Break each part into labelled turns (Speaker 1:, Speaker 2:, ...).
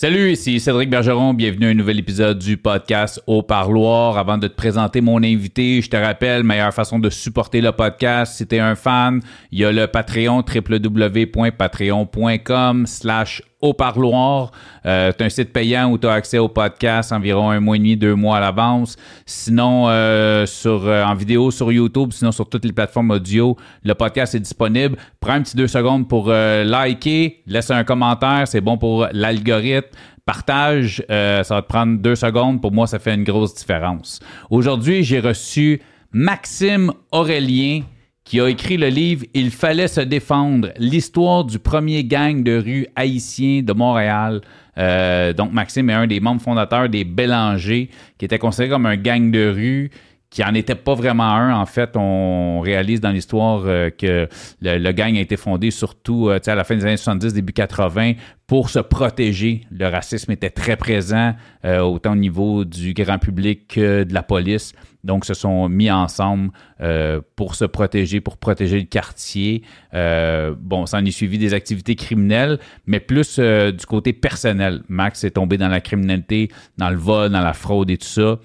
Speaker 1: Salut, ici Cédric Bergeron. Bienvenue à un nouvel épisode du podcast Au Parloir. Avant de te présenter mon invité, je te rappelle, meilleure façon de supporter le podcast, si t'es un fan, il y a le Patreon, www.patreon.com slash au parloir. Euh, tu un site payant où tu as accès au podcast environ un mois et demi, deux mois à l'avance. Sinon, euh, sur, euh, en vidéo sur YouTube, sinon sur toutes les plateformes audio, le podcast est disponible. Prends un petit deux secondes pour euh, liker, laisse un commentaire, c'est bon pour l'algorithme. Partage, ça va te prendre deux secondes. Pour moi, ça fait une grosse différence. Aujourd'hui, j'ai reçu Maxime Aurélien qui a écrit le livre Il fallait se défendre, l'histoire du premier gang de rue haïtien de Montréal. Euh, donc, Maxime est un des membres fondateurs des Bélangers, qui était considéré comme un gang de rue qui en était pas vraiment un. En fait, on réalise dans l'histoire euh, que le, gang a été fondé surtout euh, à la fin des années 70, début 80, pour se protéger. Le racisme était très présent, autant au niveau du grand public que de la police. Donc, se sont mis ensemble euh, pour se protéger, pour protéger le quartier. Euh, bon, ça en est suivi des activités criminelles, mais plus euh, du côté personnel. Max est tombé dans la criminalité, dans le vol, dans la fraude et tout ça.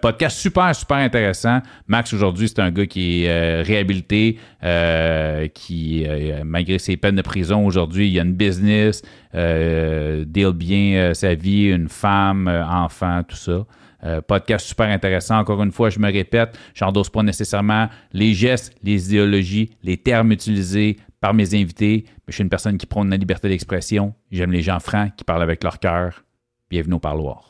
Speaker 1: podcast super, super intéressant. Max, aujourd'hui, c'est un gars qui est réhabilité, qui, malgré ses peines de prison, aujourd'hui, il a une business, deal bien sa vie, une femme, enfant, tout ça. Euh, podcast super intéressant. Encore une fois, je me répète, j'endosse pas nécessairement les gestes, les idéologies, les termes utilisés par mes invités, mais je suis une personne qui prône la liberté d'expression. J'aime les gens francs qui parlent avec leur cœur. Bienvenue au parloir.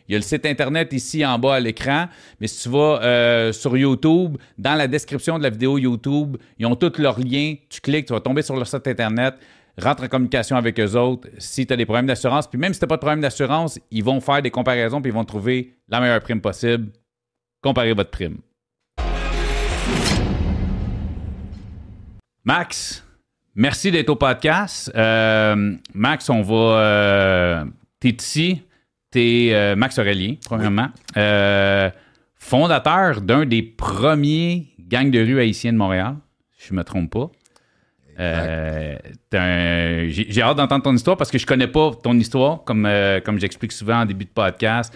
Speaker 1: Il y a le site Internet ici en bas à l'écran, mais si tu vas euh, sur YouTube, dans la description de la vidéo YouTube, ils ont tous leurs liens. Tu cliques, tu vas tomber sur leur site Internet, rentre en communication avec eux autres. Si tu as des problèmes d'assurance, puis même si tu n'as pas de problème d'assurance, ils vont faire des comparaisons, puis ils vont trouver la meilleure prime possible. Comparez votre prime. Max, merci d'être au podcast. Euh, Max, on va. Euh, T'es ici tu es euh, Max Aurélien, premièrement. Euh, fondateur d'un des premiers gangs de rue haïtiens de Montréal, si je ne me trompe pas. Euh, j'ai hâte d'entendre ton histoire parce que je connais pas ton histoire, comme, comme j'explique souvent en début de podcast.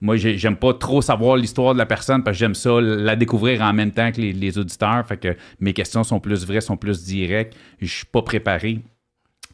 Speaker 1: moi, j'aime pas trop savoir l'histoire de la personne parce que j'aime ça la découvrir en même temps que les, les, auditeurs. Fait que mes questions sont plus vraies, sont plus directes. Je suis pas préparé.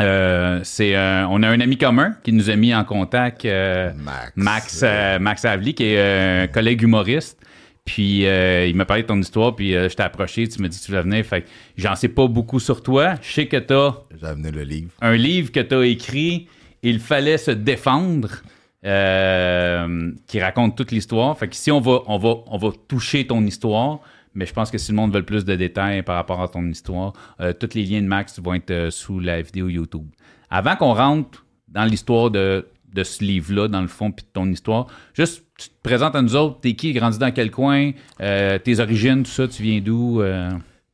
Speaker 1: Euh, c'est on a un ami commun qui nous a mis en contact, euh, Max, Max, euh, qui est un collègue humoriste. Puis il m'a parlé de ton histoire, puis je t'ai approché, tu me dis que tu voulais venir. Fait j'en sais pas beaucoup sur toi. Je sais que tu as
Speaker 2: le livre.
Speaker 1: un livre que tu as écrit, Il fallait se défendre, qui raconte toute l'histoire. Fait que si on va, on va, on va toucher ton histoire, mais je pense que si le monde veut plus de détails par rapport à ton histoire, euh, tous les liens de Max vont être euh, sous la vidéo YouTube. Avant qu'on rentre dans l'histoire de, ce livre-là, dans le fond, puis de ton histoire, juste tu te présentes à nous autres, t'es qui, grandi dans quel coin, euh, tes origines, tout ça, tu viens d'où?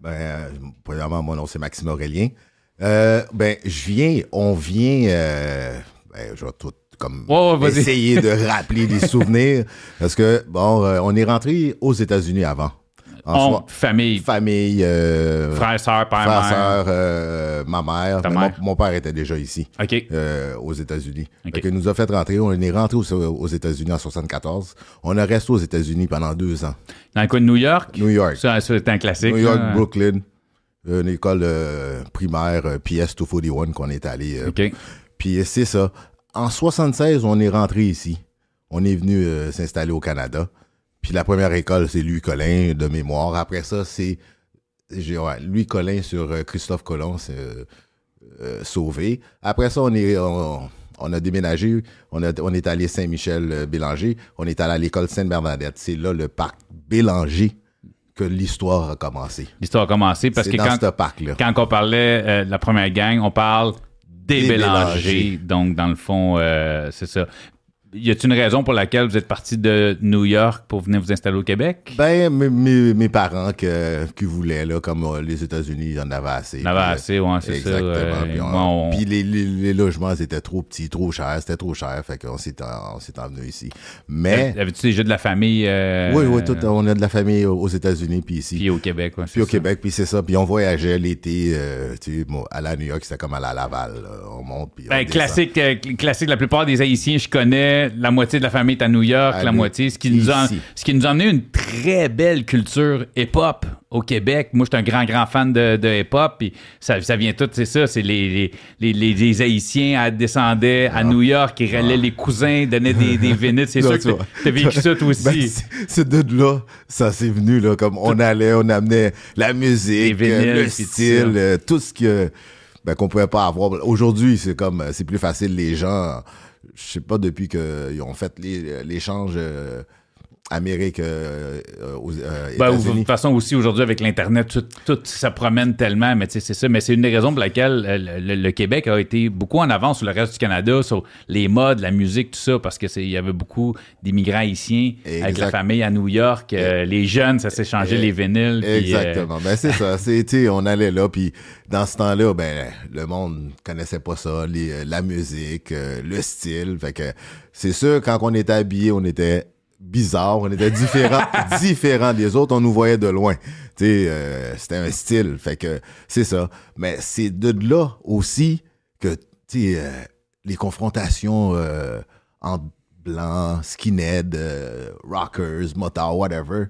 Speaker 2: Ben, premièrement, mon nom c'est Maxime Aurélien. ben, je viens, on vient, ben, je vais tout comme essayer de rappeler des souvenirs parce que bon, on est rentré aux États-Unis avant. En
Speaker 1: famille,
Speaker 2: Famille, euh,
Speaker 1: frère, sœur, père,
Speaker 2: frère,
Speaker 1: mère.
Speaker 2: euh, ma mère.
Speaker 1: Mère.
Speaker 2: Mon, mon père était déjà ici.
Speaker 1: OK.
Speaker 2: euh, aux États-Unis.
Speaker 1: Ok.
Speaker 2: Fait que nous a fait rentrer. On est rentré aux, aux États-Unis en 74. On a resté aux États-Unis pendant deux ans.
Speaker 1: Dans le coin de New York?
Speaker 2: New York.
Speaker 1: Ça, c'est un classique.
Speaker 2: New York,
Speaker 1: là.
Speaker 2: Brooklyn. Une école euh, primaire PS 241 qu'on est allé.
Speaker 1: OK.
Speaker 2: Puis c'est ça. En 76, on est rentré ici. On est venu s'installer au Canada. Puis la première école, c'est Louis Collin de mémoire. Après ça, c'est ouais, Louis Collin sur euh, Christophe Colomb, c'est euh, euh, sauvé. Après ça, on est on, on a déménagé. On, a- on est allé Saint-Michel-Bélanger. On est allé à l'école Sainte-Bernadette. C'est là le parc Bélanger que l'histoire a commencé.
Speaker 1: L'histoire a commencé parce que
Speaker 2: dans
Speaker 1: quand,
Speaker 2: ce parc-là.
Speaker 1: quand on parlait de la première gang, on parle des,
Speaker 2: Des
Speaker 1: Bélangers.
Speaker 2: Bélangers.
Speaker 1: Donc, dans le fond, euh, c'est ça. Y a-t-il une raison pour laquelle vous êtes parti de New York pour venir vous installer au Québec?
Speaker 2: Ben, mes, parents que, qui voulaient, là, comme euh, les États-Unis, il y en avait assez.
Speaker 1: Avait
Speaker 2: Puis, euh,
Speaker 1: assez, ouais, c'est ça.
Speaker 2: Exactement. puis on-
Speaker 1: moi, on-
Speaker 2: puis les, les, les logements étaient trop petits, trop chers, c'était trop cher, fait qu'on s'est en, on s'est ici. Mais,
Speaker 1: Avais-tu déjà de la famille? euh,
Speaker 2: oui, oui, tout, on a de la famille aux États-Unis, puis ici.
Speaker 1: Puis au Québec, ouais, c'est
Speaker 2: Puis au
Speaker 1: ça.
Speaker 2: Québec, puis c'est ça. Puis on voyageait l'été, euh, tu sais, à New York, c'était comme à Laval. là. On monte, puis on
Speaker 1: Ben, classique, cl- classique, la plupart des Haïtiens, je connais, la moitié de la famille est à New York,
Speaker 2: À
Speaker 1: la moitié, ce qui, nous a, ce qui nous a amené une très belle culture hip-hop au Québec. Moi, je suis un grand, grand fan de, de hip-hop, puis ça, ça vient tout, c'est ça, c'est les, les, les, les- Haïtiens à- descendaient à New York, ils relaient les cousins, donnaient des, des vinyles. C'est sûr
Speaker 2: tu
Speaker 1: que t'as- vécu ça toi aussi.
Speaker 2: Ben, c'est- de là, ça s'est venu, là, comme on allait, on amenait la musique,
Speaker 1: vinyles,
Speaker 2: le
Speaker 1: tout
Speaker 2: style, euh, tout ce que, ben, qu'on pouvait pas avoir. Aujourd'hui, c'est comme, euh, c'est plus facile, les gens, je sais pas, depuis qu'ils ont fait l'échange euh, Amérique euh, euh, aux euh,
Speaker 1: Ben, ou- de
Speaker 2: États-Unis.
Speaker 1: toute façon aussi aujourd'hui avec l'internet tout, tout ça promène tellement mais tu sais c'est ça mais c'est une des raisons pour laquelle euh, le, le Québec a été beaucoup en avance sur le reste du Canada sur les modes la musique tout ça parce que c'est il y avait beaucoup d'immigrants haïtiens avec la famille à New York euh, les jeunes ça s'échangeait
Speaker 2: Eh,
Speaker 1: les vinyles puis, euh,
Speaker 2: Exactement. Ben, c'est ça. Sais, on allait là, puis dans ce temps-là, ben, le monde connaissait pas ça, les, la musique, euh, le style. Fait que c'est sûr, quand on était habillés, on était bizarre, on était différent, différent des autres, on nous voyait de loin. Tu sais, euh, c'était un style. Fait que c'est ça. Mais c'est de là aussi que, tu sais, euh, les confrontations euh, entre blancs, skinhead, euh, rockers, motards, whatever,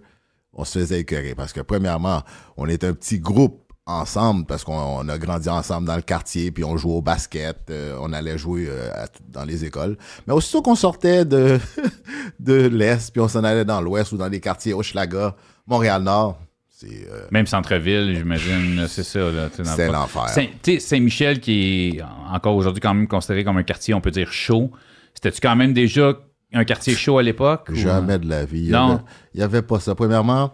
Speaker 2: on se faisait écœurer parce que premièrement, on est un petit groupe ensemble parce qu'on on a grandi ensemble dans le quartier puis on jouait au basket, euh, on allait jouer euh, à- dans les écoles. Mais aussitôt qu'on sortait de de l'est puis on s'en allait dans l'ouest ou dans les quartiers Hochelaga, Montréal-Nord, c'est euh,
Speaker 1: même centre-ville j'imagine c'est ça
Speaker 2: c'est l'enfer.
Speaker 1: Saint- tu sais, Saint-Michel qui est encore aujourd'hui quand même considéré comme un quartier on peut dire chaud c'était-tu quand même déjà un quartier chaud à l'époque ou-
Speaker 2: Jamais de la vie. Avait- Il n'y avait pas ça. Premièrement,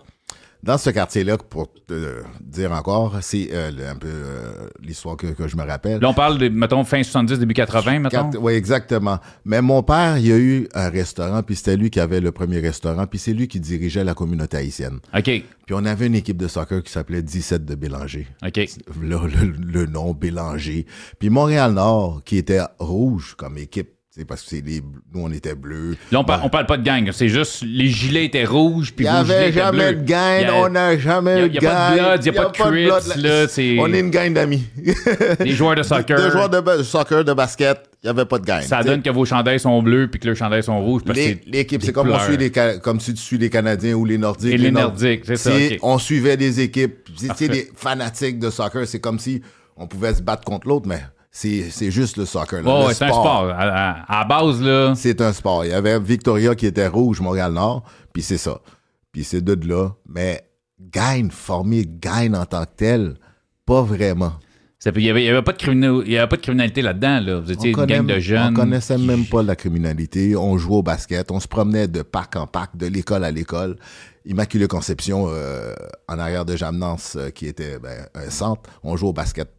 Speaker 2: dans ce quartier-là, pour te dire encore, c'est euh, le- un peu euh, l'histoire que, que je me rappelle.
Speaker 1: Là, on parle de, mettons, fin 70, début 80, mettons?
Speaker 2: Oui, exactement. Mais mon père, il a eu un restaurant, puis c'était lui qui avait le premier restaurant, puis c'est lui qui dirigeait la communauté haïtienne.
Speaker 1: OK,
Speaker 2: Puis on avait une équipe de soccer qui s'appelait 17 de Bélanger.
Speaker 1: OK.
Speaker 2: Là, le, le nom Bélanger. Puis Montréal-Nord, qui était rouge comme équipe, c'est parce que c'est les, nous, on était bleus.
Speaker 1: Là, on, par- on parle pas de gang. C'est juste les gilets étaient rouges, puis
Speaker 2: Il n'y avait jamais de gang,
Speaker 1: Il
Speaker 2: on n'a jamais
Speaker 1: y a-
Speaker 2: de
Speaker 1: y a pas de
Speaker 2: gang.
Speaker 1: blood, y a pas de crips, là, c'est-
Speaker 2: On est une gang d'amis.
Speaker 1: Les joueurs de soccer.
Speaker 2: De joueurs de soccer, de basket, il n'y avait pas de gang.
Speaker 1: Ça donne que vos chandails sont bleus, puis que leurs chandails sont rouges.
Speaker 2: L'équipe,
Speaker 1: des
Speaker 2: c'est comme, on suit les, comme si tu suis les Canadiens ou les Nordiques.
Speaker 1: Et les
Speaker 2: Nord-
Speaker 1: Nordiques, c'est ça.
Speaker 2: On suivait des équipes. C'est des fanatiques de soccer. C'est comme si on pouvait se battre contre l'autre, mais c'est juste le soccer. là.
Speaker 1: Oh, c'est un sport. À, à- base, là.
Speaker 2: C'est un sport. Il y avait Victoria qui était rouge, Montréal-Nord, puis c'est ça. Puis c'est de là. Mais Gain, formé Gain en tant que tel, pas vraiment.
Speaker 1: Il n'y avait, y avait pas de y avait pas de criminalité là-dedans. Là. Vous étiez
Speaker 2: On
Speaker 1: une gang de jeunes.
Speaker 2: On connaissait
Speaker 1: qui-
Speaker 2: même pas la criminalité. On jouait au basket. On se promenait de parc en parc, de l'école à l'école. Immaculée Conception, euh, en arrière de Jamnance, euh, qui était ben, un centre. On jouait au basket.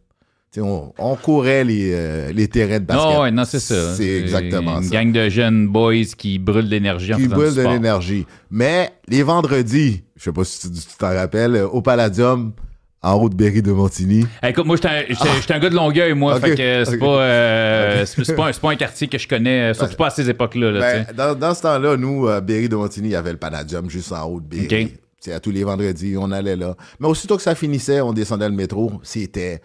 Speaker 2: On, on courait les, euh, les terrains de basket.
Speaker 1: Non, ouais, non, c'est ça.
Speaker 2: C'est exactement
Speaker 1: une
Speaker 2: ça.
Speaker 1: gang de jeunes boys qui brûlent de l'énergie en
Speaker 2: qui brûlent de l'énergie. Mais les vendredis, je sais pas si tu t'en rappelles, euh, au Palladium, en route Berry de Montigny.
Speaker 1: Écoute, moi, j'étais un, j'étais- j'étais un gars de Longueuil, moi.
Speaker 2: Ah. Ok,
Speaker 1: Fait que c'est pas, euh, pas, un- pas un quartier que je connais, surtout pas à ces époques-là. Là,
Speaker 2: Ben, dans, dans ce temps-là, nous, Berry de Montigny, il y avait le Palladium juste en haut de Berry.
Speaker 1: Ok.
Speaker 2: à tous les vendredis, on allait là. Mais aussitôt que ça finissait, on descendait le métro, c'était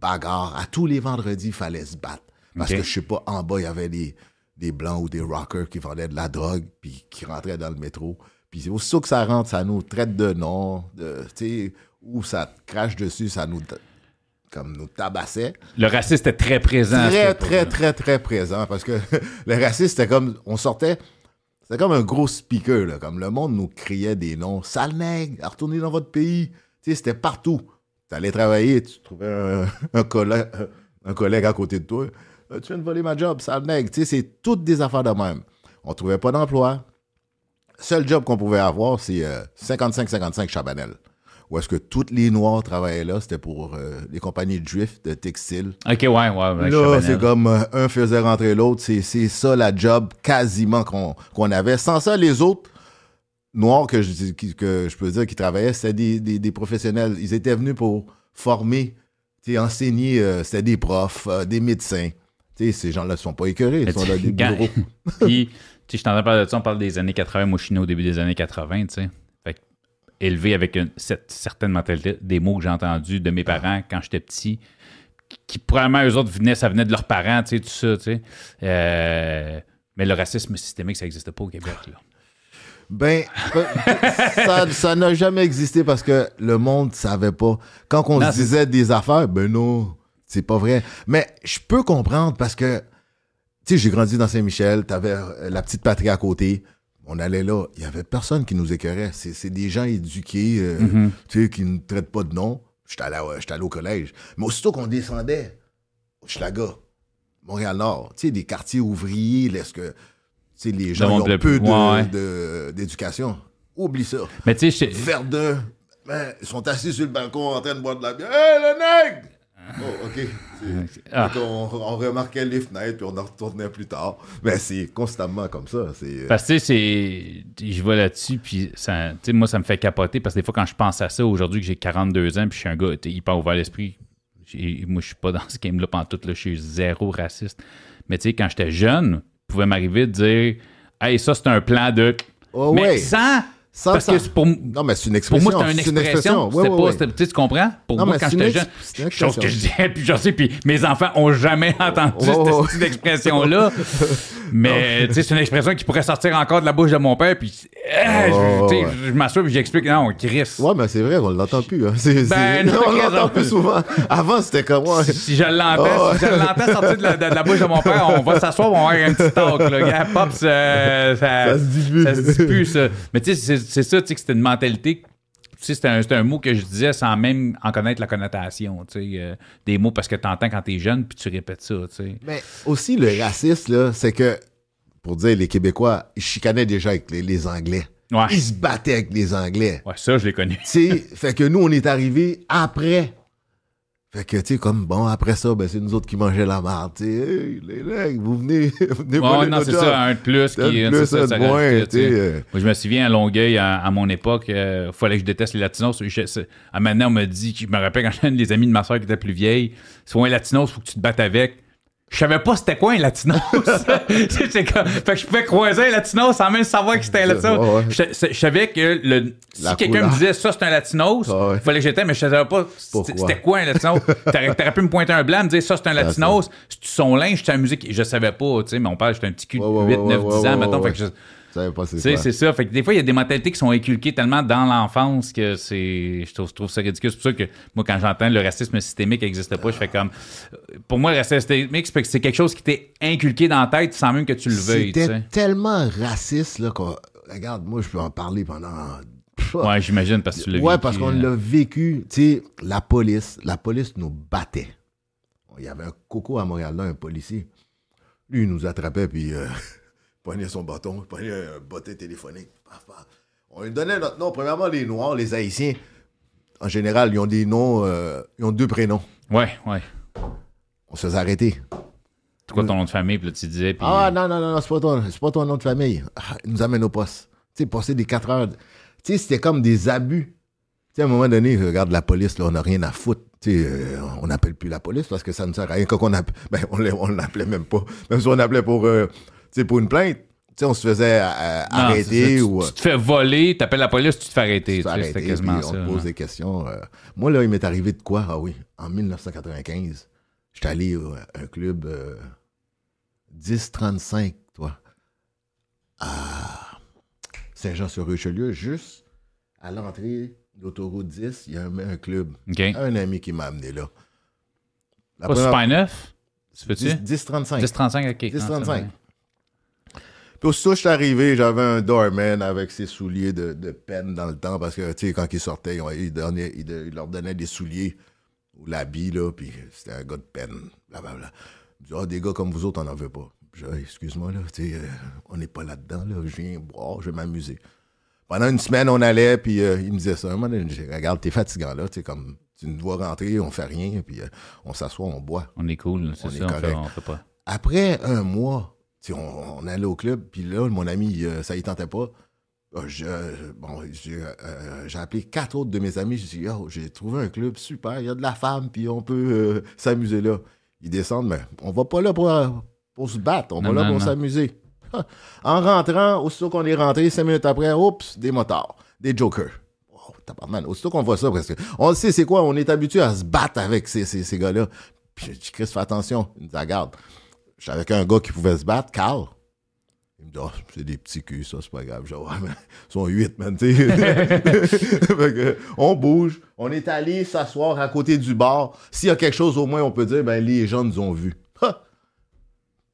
Speaker 2: bagarre. À tous les vendredis, il fallait se battre. Parce que je sais pas, en bas, il y avait des, des blancs ou des rockers qui vendaient de la drogue, puis qui rentraient dans le métro. Puis aussitôt que ça rentre, ça nous traite de nom, de, ou ça crache dessus, ça nous comme nous tabassait.
Speaker 1: Le racisme était très présent.
Speaker 2: Très, très, très, très présent. Parce que le racisme, c'était comme. On sortait. C'était comme un gros speaker, là, comme le monde nous criait des noms. Sale nègre, retournez dans votre pays. Tu sais, c'était partout. Tu allais travailler, tu trouvais un, collègue, un collègue à côté de toi. Euh, tu viens de voler ma job, sale nègre. Tu sais, c'est toutes des affaires de même. On trouvait pas d'emploi. Seul job qu'on pouvait avoir, c'est 55-55 euh, Chabanel où est-ce que tous les Noirs travaillaient là, c'était pour euh, les compagnies de juifs, de textiles.
Speaker 1: OK, ouais, ouais.
Speaker 2: là, c'est comme euh, un faisait rentrer l'autre. C'est, ça la job quasiment qu'on, avait. Sans ça, les autres Noirs que je, que je peux dire qui travaillaient, c'était des, professionnels. Ils étaient venus pour former, enseigner. Euh, c'était des profs, des médecins. ces gens-là ne sont pas écœurés. Ils sont là des bureaux.
Speaker 1: Puis, je t'entends parler de ça, on parle des années 80. Moi, je suis au début des années 80, tu sais élevé avec une, cette certaine mentalité, des mots que j'ai entendus de mes parents quand j'étais petit, qui, probablement eux autres venaient, ça venait de leurs parents, tu sais, tout ça, tu sais. Euh, mais le racisme systémique, ça n'existait pas au Québec, là.
Speaker 2: Ben, ça n'a jamais existé parce que le monde savait pas. Quand on se disait des affaires, ben non, c'est pas vrai. Mais je peux comprendre parce que, tu sais, j'ai grandi dans Saint-Michel, t'avais la petite patrie à côté on allait là, il y avait personne qui nous écœurait. C'est des gens éduqués, euh, mm-hmm. tu sais, qui ne traitent pas de nom. J'étais allé, allé, au collège. Mais aussitôt qu'on descendait, Schlaga, Montréal-Nord, tu sais, des quartiers ouvriers, est-ce que, tu sais, les gens ont peu d'éducation. Oublie ça.
Speaker 1: Mais tu sais,
Speaker 2: Verdun, ben, ils sont assis sur le balcon en train de boire de la bière. Hé, le nègre! Oh, OK. Ah. On, remarquait les fenêtres, puis on en retournait plus tard. Mais c'est constamment comme ça. Euh,
Speaker 1: parce que, c'est. Je vois là-dessus, puis ça, moi, ça me fait capoter, parce que des fois, quand je pense à ça, aujourd'hui, que j'ai 42 ans, puis je suis un gars hyper ouvert l'esprit, moi, je suis pas dans ce game-là tout, là, je suis zéro raciste. Mais tu sais, quand j'étais jeune, pouvait m'arriver de dire Hey, ça, c'est un plan de.
Speaker 2: Oh,
Speaker 1: mais
Speaker 2: ouais.
Speaker 1: sans parce que pour,
Speaker 2: non, mais c'est une expression.
Speaker 1: Pour moi, c'est une expression. Pas, tu comprends? Pour moi, quand j'étais jeune, chose que je disais, puis je sais, puis mes enfants ont jamais entendu cette, expression-là. mais, c'est une expression qui pourrait sortir encore de la bouche de mon père, puis, eh, je, m'assois, puis j'explique, non, Chris.
Speaker 2: Ouais, mais c'est vrai, on l'entend plus. Hein. ben, non, on l'entend plus souvent. Avant, c'était comme, moi.
Speaker 1: Si je l'entends, si je l'entends sortir de la, bouche de mon père, on va s'asseoir, on va avoir un petit talk, là. Pop, ça,
Speaker 2: ça, se dit plus.
Speaker 1: Ça se dit plus, ça. Mais, tu sais, c'est ça, tu sais, que c'était une mentalité. Tu sais, c'était un, un, mot que je disais sans même en connaître la connotation, tu sais, euh, des mots parce que tu entends quand tu es jeune, puis tu répètes ça, tu sais.
Speaker 2: Mais aussi, le racisme, là, c'est que, pour dire, les Québécois, ils chicanaient déjà avec les, Anglais. Ils se battaient avec les Anglais.
Speaker 1: Ouais, ça, je l'ai connu.
Speaker 2: Tu sais, fait que nous, on est arrivés après fait que, tu sais, comme, bon, après ça, ben, c'est nous autres qui mangeaient la marde, tu sais. Hey, les legs, vous venez, venez
Speaker 1: ouais, non, c'est ça, un de plus qui
Speaker 2: un plus, ça, ça, moins, tu sais.
Speaker 1: Moi, je me souviens, à Longueuil, à, mon époque, il euh, fallait que je déteste les latinos. à maintenant, on me dit, je me rappelle quand j'avais des amis de ma soeur qui étaient plus vieilles, soit un latinos, il faut que tu te battes avec je savais pas c'était quoi un latinos. fait que je pouvais croiser un latinos sans même savoir que c'était un latinos. Je, savais que le, si quelqu'un me disait ça c'est un latinos, il fallait que j'étais, mais je savais pas c'était quoi un latinos. T'aurais, aurais pu me pointer un blanc, me dire ça c'est un latinos, c'est son linge, c'est la musique. Je savais pas, tu sais, mais on parle, j'étais un petit cul de 8, 9, 10 ans, mettons. Fait que c'est ça. Fait que des fois, il y a des mentalités qui sont inculquées tellement dans l'enfance que c'est. Je trouve, ça ridicule. C'est pour ça que moi, quand j'entends le racisme systémique n'existe pas, je fais comme. Pour moi, le racisme systémique, c'est quelque chose qui t'est inculqué dans la tête sans même que tu le veuilles.
Speaker 2: C'était tellement raciste, là, qu'on. Regarde, moi, je peux en parler pendant
Speaker 1: Ouais, j'imagine, parce que tu l'as
Speaker 2: Ouais, parce qu'on l'a vécu. Tu sais, la police, la police nous battait. Il y avait un coco à Montréal, là, un policier. Lui, il nous attrapait, puis euh, pognait son bâton, pognait un bottin téléphonique. On lui donnait notre nom. Premièrement, les Noirs, les Haïtiens, en général, ils ont des noms, euh, ils ont deux prénoms.
Speaker 1: Ouais, ouais.
Speaker 2: On se faisait arrêter.
Speaker 1: C'est quoi ton nom de famille, puis là, tu disais. Puis...
Speaker 2: Ah, non, non, non, c'est pas, ton, pas ton nom de famille. Ah, ils nous amènent au poste. Tu sais, passer des quatre heures. Tu sais, c'était comme des abus. Tu sais, à un moment donné, regarde la police, là, on n'a rien à foutre. Tu sais, euh, on n'appelle plus la police parce que ça ne sert à rien. Quand on, appelle, ben, on l'appelait même pas. Même si on appelait pour. Euh, c'est pour une plainte, sais, on se faisait euh,
Speaker 1: Non,
Speaker 2: arrêter
Speaker 1: ça.
Speaker 2: ou...
Speaker 1: Tu, tu te fais voler, t'appelles la police, tu te fais arrêter.
Speaker 2: Tu
Speaker 1: tu C'était quasiment ça.
Speaker 2: on te pose des questions. euh. Moi, là, il m'est arrivé de quoi? Ah oui, en 1995, j'étais allé à un club euh, 1035, toi, à Saint-Jean-sur-Richelieu, juste à l'entrée de l'autoroute 10, il y a un, un club. Un ami qui m'a amené là. La
Speaker 1: Pas
Speaker 2: première-
Speaker 1: super neuf? Tu peux-tu?
Speaker 2: 10, 1035.
Speaker 1: 10-35, OK.
Speaker 2: 10-35. Puis aussitôt je suis arrivé, j'avais un doorman avec ses souliers de, de peine dans le temps parce que, tu sais, quand ils sortaient, ils, ils donnaient- ils de- ils leur donnaient des souliers ou l'habit, là, puis c'était un gars de peine, blablabla. Il dit, ah, des gars comme vous autres, on n'en veut pas. Je dis, Ah, excuse-moi, là, tu sais, euh, on n'est pas là-dedans, là, je viens boire, je vais m'amuser. Pendant une semaine, on allait, puis euh, il me disait ça. Un moment donné, je dis, regarde, t'es fatigant, là, tu sais, comme, tu nous vois rentrer, on fait rien, puis euh, on s'assoit, on boit.
Speaker 1: On est cool, c'est ça. On fait, on fait pas.
Speaker 2: Après un mois, on, on allait au club, puis là, mon ami, euh, ça y tentait pas. Euh, je- bon, j'ai euh, j'ai appelé quatre autres de mes amis. J'ai dit, Yo, j'ai trouvé un club super, il y a de la femme, puis on peut euh, s'amuser là. Ils descendent, mais on va pas là pour, pour se battre, on
Speaker 1: Non,
Speaker 2: va là pour s'amuser. En rentrant, aussitôt qu'on est rentré, cinq minutes après, oups, des motards, des jokers. Wow, tabarnak, aussitôt qu'on voit ça, parce que on sait, c'est quoi, on est habitué à se battre avec ces, ces, ces gars-là. Puis j'ai dit, Chris, fais attention. Il me dit, regarde, j'étais avec un gars qui pouvait se battre, Carl. Il me dit, Ah, c'est des petits culs, ça, c'est pas grave. Je dis, ouais, mais ils sont huit, man, tu on bouge. On est allé s'asseoir à côté du bar. S'il y a quelque chose, au moins, on peut dire, ben, les gens nous ont vus. Ha!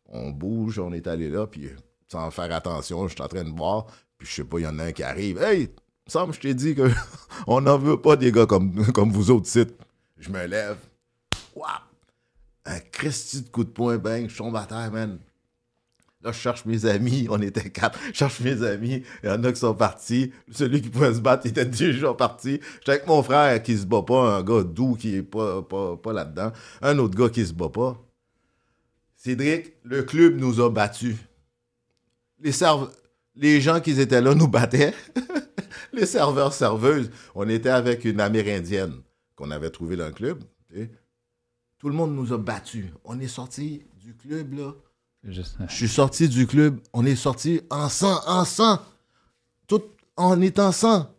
Speaker 2: On bouge, on est allé là, puis sans faire attention, je suis en train de boire, puis je sais pas, il y en a un qui arrive. Hey, semble, je t'ai dit que on n'en veut pas des gars comme, comme vous autres sites. Je me lève. Wouah! Un Christy de coup de poing, bang, je tombe à terre, man. Là, je cherche mes amis, on était quatre. Je cherche mes amis, il y en a qui sont partis. Celui qui pouvait se battre, il était déjà parti. J'étais avec mon frère qui se bat pas, un gars doux qui est pas, pas, pas là-dedans. Un autre gars qui se bat pas. Cédric, le club nous a battus. Les, serve- les gens qui étaient là nous battaient. les serveurs, serveuses. On était avec une Amérindienne qu'on avait trouvée dans le club. Tout le monde nous a battus. On est sorti du club, là.
Speaker 1: Juste-
Speaker 2: Je suis sorti du club. On est sorti en sang, en sang. Tout en étant sang.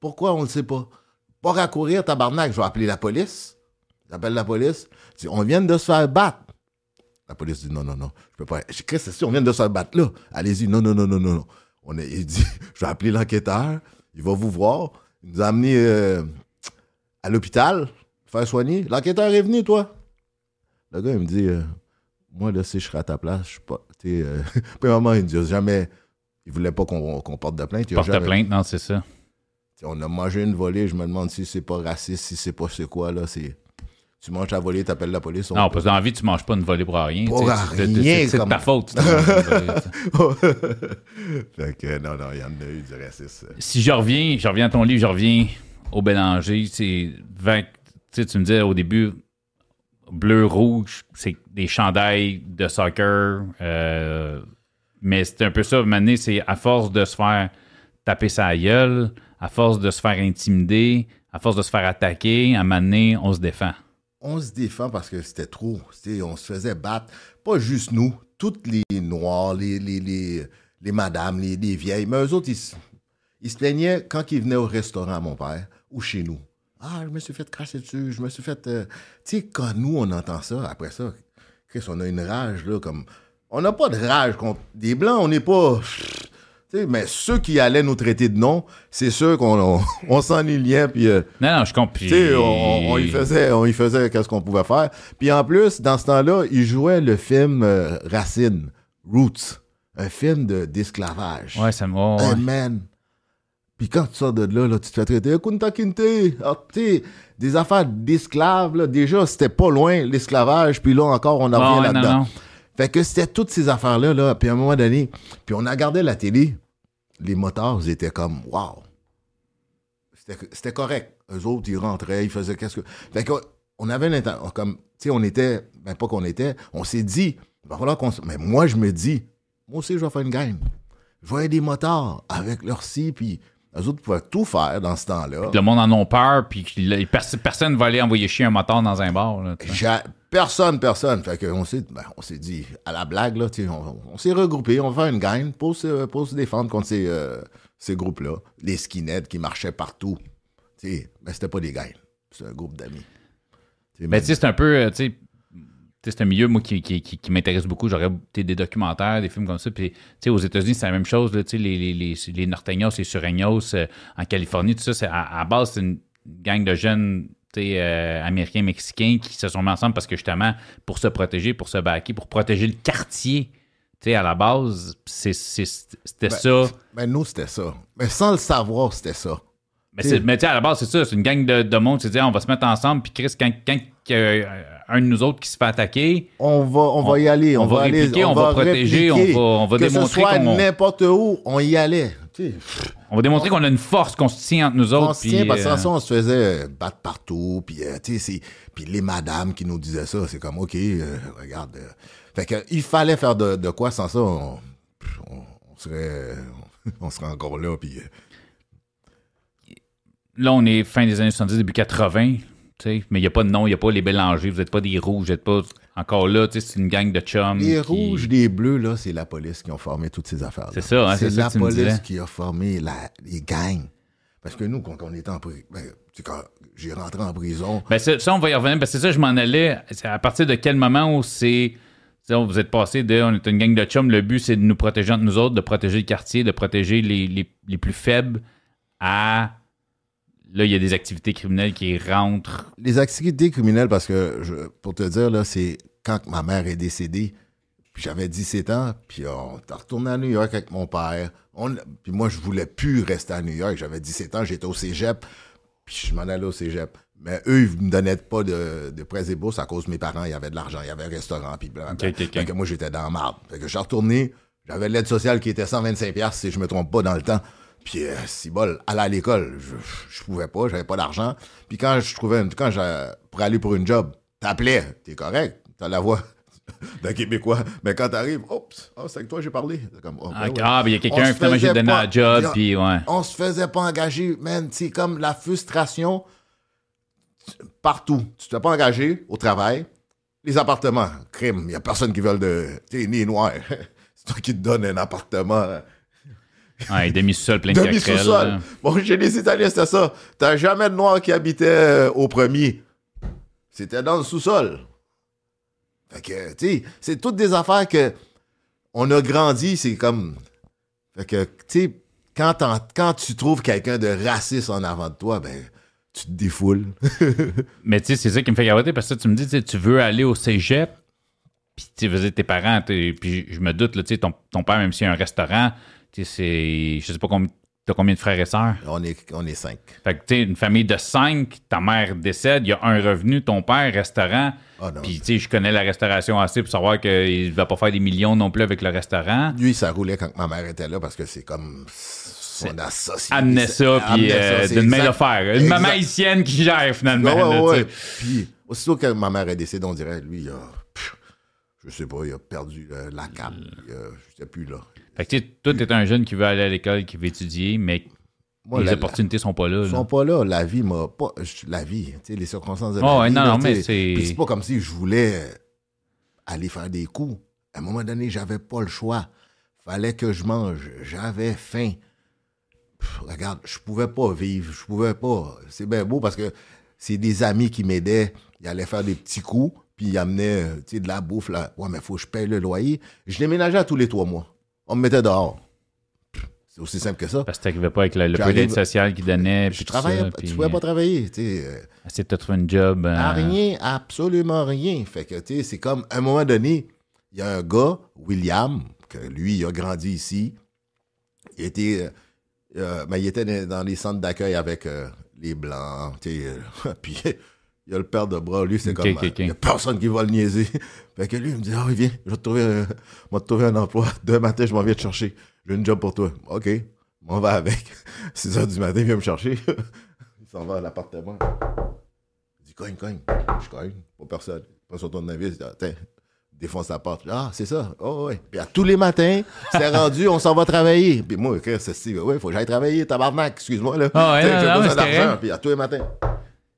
Speaker 2: Pourquoi on ne sait pas? Pas à courir, tabarnak. Je vais appeler la police. J'appelle la police. Je dis, on vient de se faire battre. La police dit non, non, non. Je peux pas. Je dis, Chris, c'est sûr, on vient de se faire battre là. Allez-y, non, non, non, non, non. non. On est, il dit, je vais appeler l'enquêteur. Il va vous voir. Il nous a amenés euh, à l'hôpital, faire soigner. L'enquêteur est venu, toi. Le gars, il me dit, euh, moi, là, si je serais à ta place, je suis pas. Tu sais, euh, premièrement, il me dit jamais. Il voulait pas qu'on porte de plainte. Il
Speaker 1: Porte
Speaker 2: jamais-
Speaker 1: plainte, non, c'est ça.
Speaker 2: T'sais, On a mangé une volée. Je me demande si c'est pas raciste, si c'est pas c'est quoi, là. C'est. Tu manges ta volée, t'appelles la police. on
Speaker 1: Non, parce que dans la vie, tu manges pas une volée pour rien. C'est- de ta faute.
Speaker 2: fait que, non, non, il y en a eu du racisme.
Speaker 1: si je reviens, je reviens à ton livre, je reviens au Bélanger, c'est 20 tu sais, tu me disais au début, bleu, rouge, c'est des chandails de soccer, euh, mais c'est un peu ça, maintenant, c'est à force de se faire taper sa gueule, à force de se faire intimider, à force de se faire attaquer, à donné, on se défend.
Speaker 2: On se défend parce que c'était trop. On se faisait battre. Pas juste nous, toutes les noirs, les, madames, les, les vieilles. Mais eux autres, ils, ils se plaignaient quand ils venaient au restaurant à mon père ou chez nous. Ah, je me suis fait cracher dessus, je me suis fait. euh, Tu sais, quand nous, on entend ça, après ça, Chris, on a une rage, là, comme. On n'a pas de rage contre des blancs, on n'est pas. Tu sais, mais ceux qui allaient nous traiter de nom, c'est sûr qu'on on, on puis. euh,
Speaker 1: Non, non, je comprends.
Speaker 2: tu sais, on, on y faisait, on y faisait qu'est-ce qu'on pouvait faire. Puis en plus, dans ce temps-là, il jouait le film euh, Racine, Roots, un film de d'esclavage.
Speaker 1: Ouais, ça me.
Speaker 2: Hey,
Speaker 1: ouais.
Speaker 2: man. Puis quand tu sors de là, là, tu te fais traiter Kunta Kinte. Ah, des affaires d'esclaves, déjà, c'était pas loin, l'esclavage, puis là encore, on en
Speaker 1: Ouais,
Speaker 2: revient là-dedans. Fait que c'était toutes ces affaires-là, là, puis à un moment donné, puis on a regardé la télé, les motards, ils étaient comme, wow. C'était correct. Eux autres, ils rentraient, ils faisaient qu'est-ce que. Fait que, on avait l'intention, comme, tu sais, on était, ben pas qu'on était, on s'est dit, il va falloir qu'on Mais moi, je me dis, moi aussi, je vais faire une game. Je vais des motards avec leur scie, puis Eux autres pouvaient tout faire dans ce temps-là.
Speaker 1: Le monde en a peur, puis personne va aller envoyer chier un moteur dans un bar. là,
Speaker 2: Personne, personne. Fait qu'on s'est, ben, on s'est dit, à la blague, là, on, on s'est regroupés, on va faire une gang pour se, pour se défendre contre ces, euh, ces groupes-là. Les skinheads qui marchaient partout. Mais c'était pas des gangs. C'est un groupe d'amis.
Speaker 1: Mais tu sais, c'est un peu. euh, tu sais, c'est un milieu, moi, qui, qui, qui, qui m'intéresse beaucoup. J'aurais des documentaires, des films comme ça. Puis, aux États-Unis, c'est la même chose. Là, les, les, les, les Norteños, les Sureños, euh, en Californie, tout ça, c'est, à, à base, c'est une gang de jeunes euh, américains, mexicains qui se sont mis ensemble parce que justement, pour se protéger, pour se baquer, pour protéger le quartier. À la base, c'est, c'est- c'était
Speaker 2: Ben,
Speaker 1: ça.
Speaker 2: Mais nous, c'était ça. Mais sans le savoir, c'était ça.
Speaker 1: Mais, c'est- mais à la base, c'est ça. C'est une gang de, de monde. C'est dire, on va se mettre ensemble. Puis, Chris, quand, quand euh, un de nous autres qui se fait attaquer,
Speaker 2: On va, on va y aller. On,
Speaker 1: on va répliquer, on va protéger, on va- on va
Speaker 2: que
Speaker 1: démontrer
Speaker 2: ce soit
Speaker 1: qu'on-
Speaker 2: n'importe où, on y allait.
Speaker 1: On va démontrer qu'on a une force, qu'on se tient entre nous autres.
Speaker 2: on se tient, parce que
Speaker 1: euh,
Speaker 2: sans ça, on se faisait euh, battre partout. Puis, euh, puis les madames qui nous disaient ça, c'est comme, OK, euh, regarde. euh. Fait que, il fallait faire de, de quoi sans ça, on, serait, on serait encore là. Puis,
Speaker 1: Là, on est fin des années 70, début 80. Mais il n'y a pas de nom, il n'y a pas les Bélangers, vous n'êtes pas des rouges, vous n'êtes pas encore là, c'est une gang de chums.
Speaker 2: les
Speaker 1: qui-
Speaker 2: rouges, les bleus, là, c'est la police qui ont formé toutes ces affaires.
Speaker 1: C'est ça, hein, c'est ça
Speaker 2: la police qui a formé la, les gangs. Parce que nous, quand on était en prison, ben, quand j'ai rentré en prison,
Speaker 1: Ben, ça, on va y revenir. Parce que c'est ça, je m'en allais. À partir de quel moment où c'est. Vous êtes passé de. On est une gang de chums. Le but, c'est de nous protéger entre nous autres, de protéger le quartier, de protéger les, les, les plus faibles à. Là, il y a des activités criminelles qui rentrent.
Speaker 2: les activités criminelles, parce que, je, pour te dire, là, c'est quand ma mère est décédée, puis j'avais 17 ans, puis on est retourné à New York avec mon père. On, puis moi, je voulais plus rester à New York. J'avais 17 ans, j'étais au cégep, puis je m'en allais au cégep. Mais eux, ils me donnaient pas de, de prêts et bourses à cause de mes parents. Il y avait de l'argent, il y avait un restaurant, puis blablabla.
Speaker 1: Ok, ok, ok.
Speaker 2: Fait que moi, j'étais dans la marde. Fait que je suis retourné, j'avais l'aide sociale qui était 125 pièces si je me trompe pas dans le temps. Puis, euh, si bol, aller à l'école, je, je pouvais pas, j'avais pas d'argent. Puis quand je trouvais, une- quand j'ai, pour aller pour une job, t'appelais, t'es correct, t'as la voix d'un Québécois. Mais quand t'arrives, oups, oh, c'est avec toi que j'ai parlé. Comme, oh, ben
Speaker 1: Ah,
Speaker 2: ouais.
Speaker 1: ah, il y a
Speaker 2: On
Speaker 1: quelqu'un, finalement, j'ai donné
Speaker 2: pas-
Speaker 1: un job,
Speaker 2: Bien,
Speaker 1: puis ouais.
Speaker 2: On se faisait pas engager, man. C'est comme la frustration partout. Tu te fais pas engager au travail. Les appartements, crime, il y a personne qui veut de. T'es né noir. C'est toi qui te donne un appartement.
Speaker 1: Ouais, demi-sous-sol plein de.
Speaker 2: Demi-sous-sol. Bon, chez les Italiens, c'était ça. T'as jamais de noirs qui habitaient euh, au premier. C'était dans le sous-sol. Fait que, tu sais, c'est toutes des affaires que on a grandi, c'est comme. Fait que, tu sais, quand, tu trouves quelqu'un de raciste en avant de toi, ben, tu te défoules.
Speaker 1: Mais tu sais, c'est ça qui me fait capoter parce que tu me dis, tu veux aller au cégep, puis tu sais, tes parents, puis je me doute, là, tu sais, ton, ton père, même s'il y a un restaurant, c'est. Je sais pas combien. T'as combien de frères et sœurs?
Speaker 2: on, est, on est cinq.
Speaker 1: Fait que, tu sais, une famille de cinq, ta mère décède, il y a un revenu, ton père, restaurant.
Speaker 2: Ah.
Speaker 1: Puis, tu sais, je connais la restauration assez pour savoir qu'il va pas faire des millions non plus avec le restaurant.
Speaker 2: Lui, ça roulait quand ma mère était là parce que c'est comme son associé.
Speaker 1: Amenait ça, puis euh,
Speaker 2: c'est
Speaker 1: d'une main. Une
Speaker 2: exact.
Speaker 1: maman haïtienne qui gère finalement.
Speaker 2: Ouais, ouais, ouais.
Speaker 1: tu.
Speaker 2: Puis, aussitôt que ma mère est décédée, on dirait, lui, il a, pff, je sais pas, il a perdu euh, la cape. A- je sais plus, là.
Speaker 1: Fait que, tu sais, toi, t'es un jeune qui veut aller à l'école, qui veut étudier, mais
Speaker 2: Moi,
Speaker 1: les
Speaker 2: la-
Speaker 1: opportunités sont pas là.
Speaker 2: Ils sont pas là. La vie m'a pas. La vie, tu sais, les circonstances de la
Speaker 1: ouais,
Speaker 2: vie.
Speaker 1: non,
Speaker 2: là,
Speaker 1: mais c'est-
Speaker 2: pas comme si je voulais aller faire des coups. À un moment donné, j'avais pas le choix. Fallait que je mange. J'avais faim. Pff, regarde, je pouvais pas vivre. Je pouvais pas. C'est bien beau parce que c'est des amis qui m'aidaient. Ils allaient faire des petits coups, puis ils amenaient de la bouffe. Là. Ouais, mais faut que je paye le loyer. Je déménageais à tous les trois mois. On me mettait dehors. C'est aussi simple que ça.
Speaker 1: Parce que t'arrivais pas avec le, le peu d'aide sociale qu'ils donnaient.
Speaker 2: Je travaillais,
Speaker 1: ça,
Speaker 2: pas-
Speaker 1: puis,
Speaker 2: tu pouvais pas
Speaker 1: euh,
Speaker 2: travailler, tu sais. euh,
Speaker 1: Essayer de trouver une job. euh,
Speaker 2: à rien, absolument rien. Fait que, tu sais, c'est comme, à un moment donné, il y a un gars, William, que lui, il a grandi ici. Il était, euh, ben, il était dans les centres d'accueil avec euh, les Blancs, tu sais. puis, il y a le père de bras, lui, c'est comme,
Speaker 1: ok,
Speaker 2: euh,
Speaker 1: ok.
Speaker 2: il y a personne qui va le niaiser. fait que lui, il me dit, ah, oui, viens, je vais te trouver un, je vais te trouver un emploi. Demain matin, je m'en viens te chercher. J'ai une job pour toi. OK. On va avec. 6 heures du matin, il vient me chercher. il s'en va à l'appartement. Il dit, cogne, cogne. Je cogne. Pas personne. Pas sur ton avis. Il dit, attends, défonce la porte. Ah, c'est ça. Oh, ouais. Puis à tous les matins, c'est rendu, on s'en va travailler. Puis moi, c'est? Ouais, faut que j'aille travailler, tabarnak, excuse-moi, là.
Speaker 1: Ah ouais,
Speaker 2: j'ai besoin d'argent. Puis à tous les matins,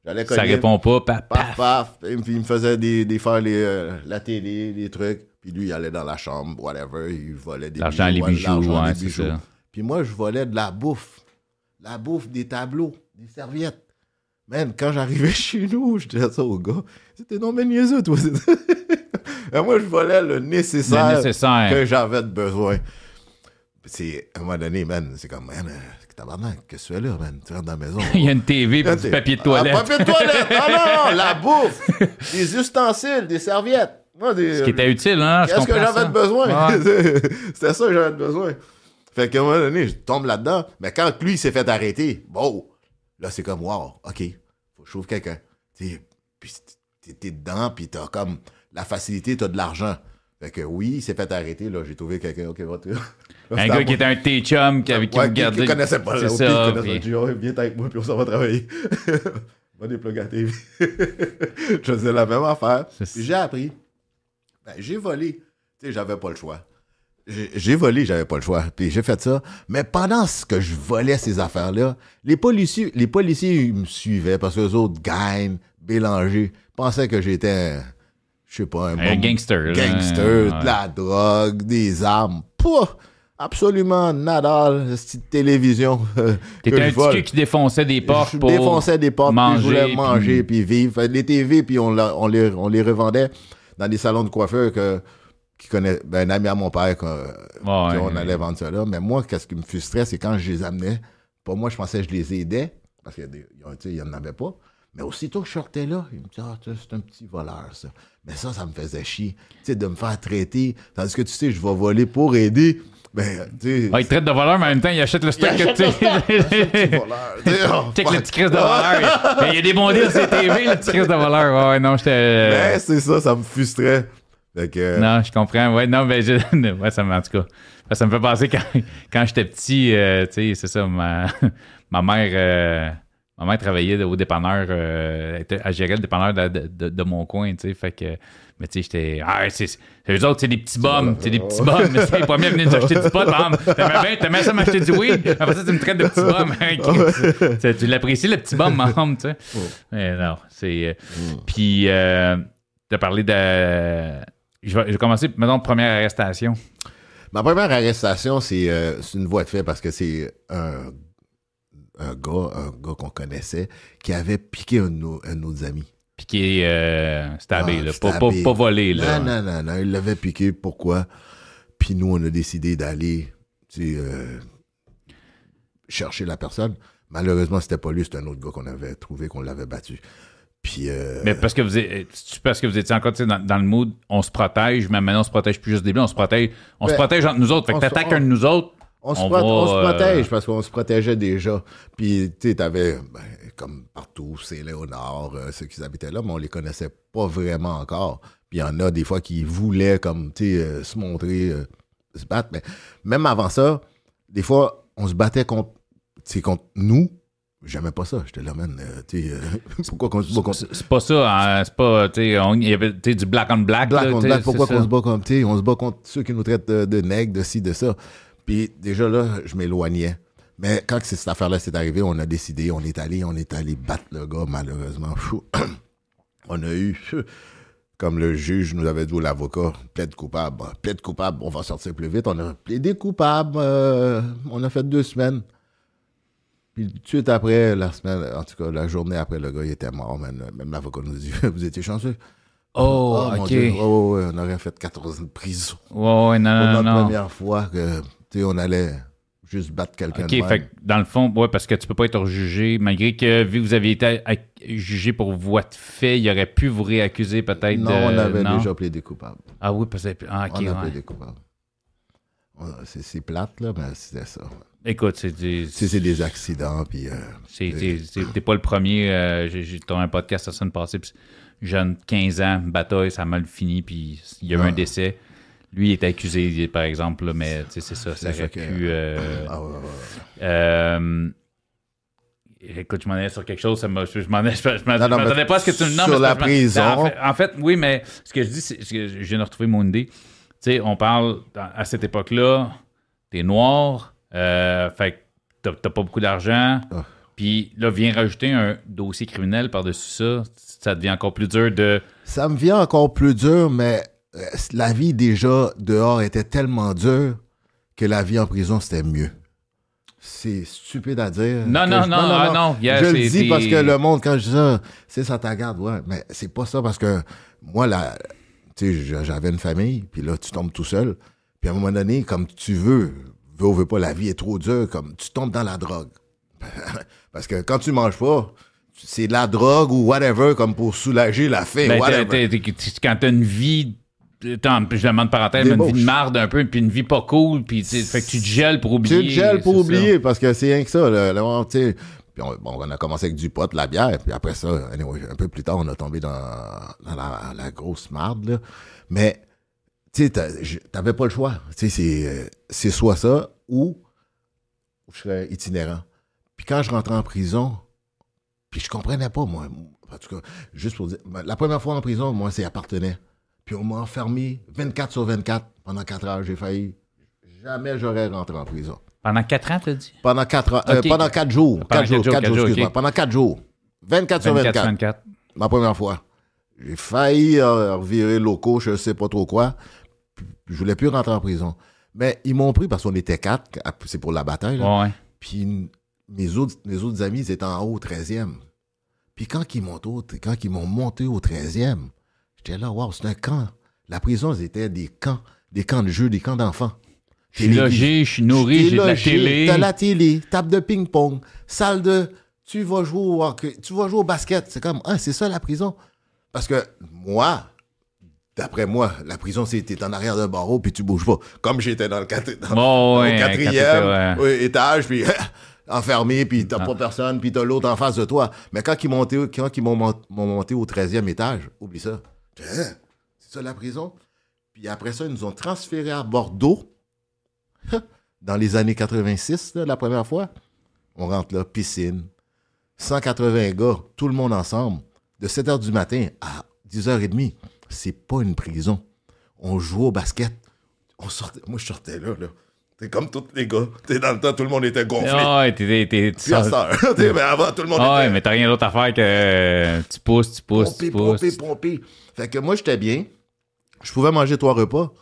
Speaker 2: j'allais
Speaker 1: Ça répond pas. Paf,
Speaker 2: Paf,
Speaker 1: paf.
Speaker 2: Et puis il me faisait des, des faire les, euh, la télé, les trucs. Puis lui, il allait dans la chambre, whatever. Il volait des
Speaker 1: L'argent, les bijoux,
Speaker 2: l'argent,
Speaker 1: ouais, c'est
Speaker 2: bijoux.
Speaker 1: ça.
Speaker 2: Puis moi, je volais de la bouffe. La bouffe, des tableaux, des serviettes. Man, quand j'arrivais chez nous, je disais ça au gars. C'était non, mais niaiseux, toi. Et moi, je volais le nécessaire,
Speaker 1: Le nécessaire.
Speaker 2: que j'avais de besoin. C'est, à un moment donné, man, c'est comme, man, euh, tabarnak, qu'est-ce que tu fais là, man? Tu rentres dans la maison.
Speaker 1: Il y a une TV et du papier de toilette.
Speaker 2: Ah, papier de toilette! Ah non, non, la bouffe! des ustensiles, des serviettes. Des,
Speaker 1: Ce qui était utile, hein?
Speaker 2: Qu'est-ce que j'avais besoin?
Speaker 1: Ouais.
Speaker 2: C'était ça que j'avais besoin. Fait qu'à un moment donné, je tombe là-dedans. Mais quand lui, il s'est fait arrêter, bon, là, c'est comme, wow, OK, faut que je trouve quelqu'un. Puis t'es- dedans, puis t'as comme la facilité, t'as de l'argent. Fait que oui, il s'est fait arrêter, là, j'ai trouvé quelqu'un, OK, va.
Speaker 1: Un gars qui était un T-chum qui avait qui
Speaker 2: Ouais, qui, connaissait pas
Speaker 1: C'est ça. puis-
Speaker 2: viens avec moi, puis on s'en va travailler. va dépluguer la TV. je faisais la même affaire. Puis j'ai appris. Ben, j'ai volé. Tu sais, j'avais pas le choix. J'ai volé, j'avais pas le choix. Puis j'ai fait ça. Mais pendant ce que je volais ces affaires-là, les policiers, les policiers ils me suivaient parce que les autres gagnent, Bélanger, pensaient que j'étais, je sais pas, un,
Speaker 1: Un
Speaker 2: bon-
Speaker 1: gangster.
Speaker 2: Gangster, de la drogue, des armes. Pouah! Absolument nada, cette télévision. euh,
Speaker 1: T'étais un petit cul qui défonçait des portes
Speaker 2: Je
Speaker 1: pour
Speaker 2: défonçais des portes, puis je
Speaker 1: manger,
Speaker 2: voulais
Speaker 1: puis-
Speaker 2: manger, puis vivre. Les TV, puis on, les, on les revendait dans des salons de coiffeur que, qui connaît, ben, un ami à mon père, que,
Speaker 1: Ouais,
Speaker 2: qu'on
Speaker 1: ouais.
Speaker 2: allait vendre ça là. Mais moi, qu'est-ce qui me frustrait, c'est quand je les amenais. Pour moi, je pensais que je les aidais, parce qu'il y, en avait pas. Mais aussitôt que je sortais là, il me dit Ah, c'est un petit voleur, ça. Mais ça, ça me faisait chier. Tu sais, de me faire traiter. Tandis que tu sais, je vais voler pour aider. Ben, tu sais.
Speaker 1: Ah, il traite de voleur, mais en même temps, il achète le stock
Speaker 2: Il
Speaker 1: que tu
Speaker 2: oh,
Speaker 1: Check le petit Chris de voleur. Il y a des bons deals sur TV, le petit Chris de voleur. Ouais, non, j'étais.
Speaker 2: Ben, c'est ça, ça me frustrait. Que,
Speaker 1: Non, je comprends. Ouais, non, mais je... ouais, ça me, en tout cas, ça me fait penser quand, quand j'étais petit, euh, tu sais, c'est ça, ma, ma mère, euh, ma mère travaillait au dépanneur, euh, elle était- elle gérait le dépanneur de, de- de- de mon coin, tu sais, fait que, mais tu sais, j'étais, ah, c'est, eux autres, c'est des petits bums, c'est des petits bums, mais c'est pas bien venir nous acheter du pot, bam, t'aimais bien, t'aimais ça m'acheter du weed, après ça, tu me traites de petit bum, tu- tu, l'apprécies, le petit bum, membre, tu sais. Mais non, c'est, euh, puis, euh, t'as parlé de, je vais, je vais commencer, mettons, première arrestation.
Speaker 2: Ma première arrestation, c'est euh, c'est une voie de fait parce que c'est un, un gars, un gars qu'on connaissait qui avait piqué un de nos, un de nos amis.
Speaker 1: Est euh, stabé,
Speaker 2: Ah,
Speaker 1: là. Pas,
Speaker 2: stabé.
Speaker 1: pas, pas volé, là.
Speaker 2: Non, non, non, non, il l'avait piqué. Pourquoi? Puis nous, on a décidé d'aller tu sais, euh, chercher la personne. Malheureusement, c'était pas lui, c'était un autre gars qu'on avait trouvé, qu'on l'avait battu. Puis, euh,
Speaker 1: Mais parce que vous êtes, c'est parce que vous étiez encore dans, dans le mood, on se protège, mais maintenant on se protège plus juste des blancs, on se protège, on se
Speaker 2: Ben,
Speaker 1: protège entre nous autres. Fait que t'attaques
Speaker 2: on-
Speaker 1: un de nous autres,
Speaker 2: On, se,
Speaker 1: On
Speaker 2: prote-
Speaker 1: va,
Speaker 2: on se
Speaker 1: euh,
Speaker 2: protège parce qu'on se protégeait déjà. Puis, tu sais, t'avais, ben, comme partout, c'est Léonard, euh, ceux qui habitaient là, mais on les connaissait pas vraiment encore. Puis, il y en a des fois qui voulaient, comme, tu sais, euh, se montrer, se battre. Mais même avant ça, des fois, on se battait contre, contre nous. J'aimais pas ça. J'étais là, man, euh, tu euh, pourquoi qu'on se bat contre
Speaker 1: c'est pas ça, hein, c'est pas, tu il y avait du black on black.
Speaker 2: Black
Speaker 1: là,
Speaker 2: on black, pourquoi qu'on se bat comme, tu sais, on se bat contre ceux qui nous traitent de, de nègres, de ci, de ça. Puis déjà là, je m'éloignais. Mais quand cette affaire-là s'est arrivée, on a décidé, on est allé, on est allé battre le gars, malheureusement. On a eu, comme le juge nous avait dit, ou l'avocat, plaide coupable. Plaide coupable, on va sortir plus vite. On a plaidé coupable, euh, on a fait deux semaines. Puis tout de suite après, la semaine, en tout cas, la journée après, le gars, il était mort. Même l'avocat nous dit, vous étiez chanceux.
Speaker 1: Oh,
Speaker 2: mon
Speaker 1: ok.
Speaker 2: Dieu. Ouais, ouais, ouais, on aurait fait 14 ans de prison.
Speaker 1: Ouais, ouais, non,
Speaker 2: Pour
Speaker 1: non,
Speaker 2: notre
Speaker 1: non.
Speaker 2: première fois que, sais, on allait juste battre quelqu'un
Speaker 1: Ok,
Speaker 2: de même.
Speaker 1: fait que dans le fond, ouais, parce que tu peux pas être jugé, malgré que vu que vous avez été jugé pour voie de fait, il aurait pu vous réaccuser peut-être.
Speaker 2: Non,
Speaker 1: de-
Speaker 2: on avait
Speaker 1: non?
Speaker 2: déjà plaidé coupable.
Speaker 1: Ah oui, parce que. Ah, ok,
Speaker 2: on a
Speaker 1: ouais.
Speaker 2: plaidé coupable. C'est plate, là, mais c'était ça.
Speaker 1: Écoute, c'est des.
Speaker 2: C'est des accidents, puis... euh,
Speaker 1: T'es pas le premier. euh, J'ai j'ai tourné un podcast la semaine passée. puis jeune, 15 ans, bataille, ça a mal fini. Puis il y a eu
Speaker 2: Ah.
Speaker 1: un décès. Lui, il est accusé, par exemple, là, mais c'est ça. Ça aurait pu. euh,
Speaker 2: ah ouais, ouais, ouais.
Speaker 1: euh, Écoute, je m'en allais sur quelque chose, ça je, m'en m'attendais pas à ce que tu me
Speaker 2: sur la prison.
Speaker 1: En fait, en fait, oui, mais ce que je dis, c'est ce que je viens de retrouver mon idée. Tu sais, on parle à cette époque-là, t'es noir, euh, fait que t'as t'as pas beaucoup d'argent,
Speaker 2: Ah.
Speaker 1: puis là, viens rajouter un dossier criminel par-dessus ça, ça devient encore plus dur de.
Speaker 2: Ça me vient encore plus dur, mais la vie déjà dehors était tellement dure que la vie en prison, c'était mieux. C'est stupide à dire.
Speaker 1: Non, non,
Speaker 2: je-
Speaker 1: non, ah, non, yeah,
Speaker 2: je le dis parce que le monde, quand je dis ça, c'est ça ta garde, ouais. Mais c'est pas ça parce que moi, là, tu sais, j'avais une famille, puis là, tu tombes tout seul. Puis à un moment donné, comme tu veux, veux ou veux pas, la vie est trop dure, comme tu tombes dans la drogue. parce que quand tu manges pas, c'est de la drogue ou whatever, comme pour soulager la faim,
Speaker 1: Ben,
Speaker 2: whatever.
Speaker 1: quand t'as une vie. Attends, je demande parenthèse, mais une vie de marde un peu, puis une vie pas cool, puis fait que tu te gèles pour oublier.
Speaker 2: Tu te gèles pour oublier parce que c'est rien que ça. Là, on, bon, on a commencé avec du pot, de la bière, puis après ça, anyway, un peu plus tard, on a tombé dans, dans la, la grosse marde. Là. Mais tu sais, t'avais pas le choix. C'est, euh, c'est soit ça ou je serais itinérant. Puis quand je rentrais en prison, puis je comprenais pas, moi. En tout cas, juste pour dire, ben, la première fois en prison, moi, c'est appartenait. Puis on m'a enfermé 24 sur 24 pendant 4 heures. J'ai failli. Jamais j'aurais rentré en prison.
Speaker 1: Pendant 4 ans, t'as dit?
Speaker 2: Pendant 4 heures, euh, pendant quatre jours.
Speaker 1: Pendant
Speaker 2: 4
Speaker 1: quatre
Speaker 2: jours,
Speaker 1: jours,
Speaker 2: 4
Speaker 1: quatre
Speaker 2: jours,
Speaker 1: jours,
Speaker 2: excuse-moi.
Speaker 1: ok.
Speaker 2: Pendant 4 jours. 24 sur
Speaker 1: 24
Speaker 2: 24.
Speaker 1: 24.
Speaker 2: Ma première fois. J'ai failli euh, revirer locaux, je sais pas trop quoi. Je voulais plus rentrer en prison. Mais ils m'ont pris parce qu'on était quatre. C'est pour la bataille. là.
Speaker 1: Ouais.
Speaker 2: Puis mes autres, mes autres amis, ils étaient en haut au 13e. Puis quand ils m'ont monté au 13e, j'étais là, waouh, c'est un camp. La prison, c'était des camps, des camps de jeu, des camps d'enfants.
Speaker 1: Je suis logé, je suis nourri, j'ai de la télé.
Speaker 2: T'as la télé, table de ping-pong, salle de. Tu vas jouer au hockey, tu vas jouer au basket. C'est comme, ah, c'est ça la prison. Parce que moi, d'après moi, la prison, c'est t'es en arrière d'un barreau puis tu bouges pas. Comme j'étais dans le quatri- dans-
Speaker 1: Oh,
Speaker 2: au
Speaker 1: ouais,
Speaker 2: quatrième
Speaker 1: ouais.
Speaker 2: oui, étage, puis enfermé, puis t'as
Speaker 1: Ah.
Speaker 2: pas personne, puis t'as l'autre en face de toi. Mais quand ils, montaient, quand ils m'ont monté au 13e étage, oublie ça. Hein? C'est ça la prison? Puis après ça, ils nous ont transférés à Bordeaux dans les années 86, là, la première fois. On rentre là, piscine, 180 gars, tout le monde ensemble, de 7 h du matin à 10h30. C'est pas une prison. On joue au basket. On sortait, moi, je sortais là, là. T'es comme tous les gars. T'es dans le temps, tout le monde était gonflé.
Speaker 1: Ah ouais, t'es. t'es-
Speaker 2: mais avant, tout le monde
Speaker 1: Ah ouais,
Speaker 2: était
Speaker 1: mais t'as rien d'autre à faire que euh, tu pousses, tu pousses,
Speaker 2: pompé,
Speaker 1: tu pousses.
Speaker 2: pompé, pompé. Fait que moi, j'étais bien. Je pouvais manger trois repas,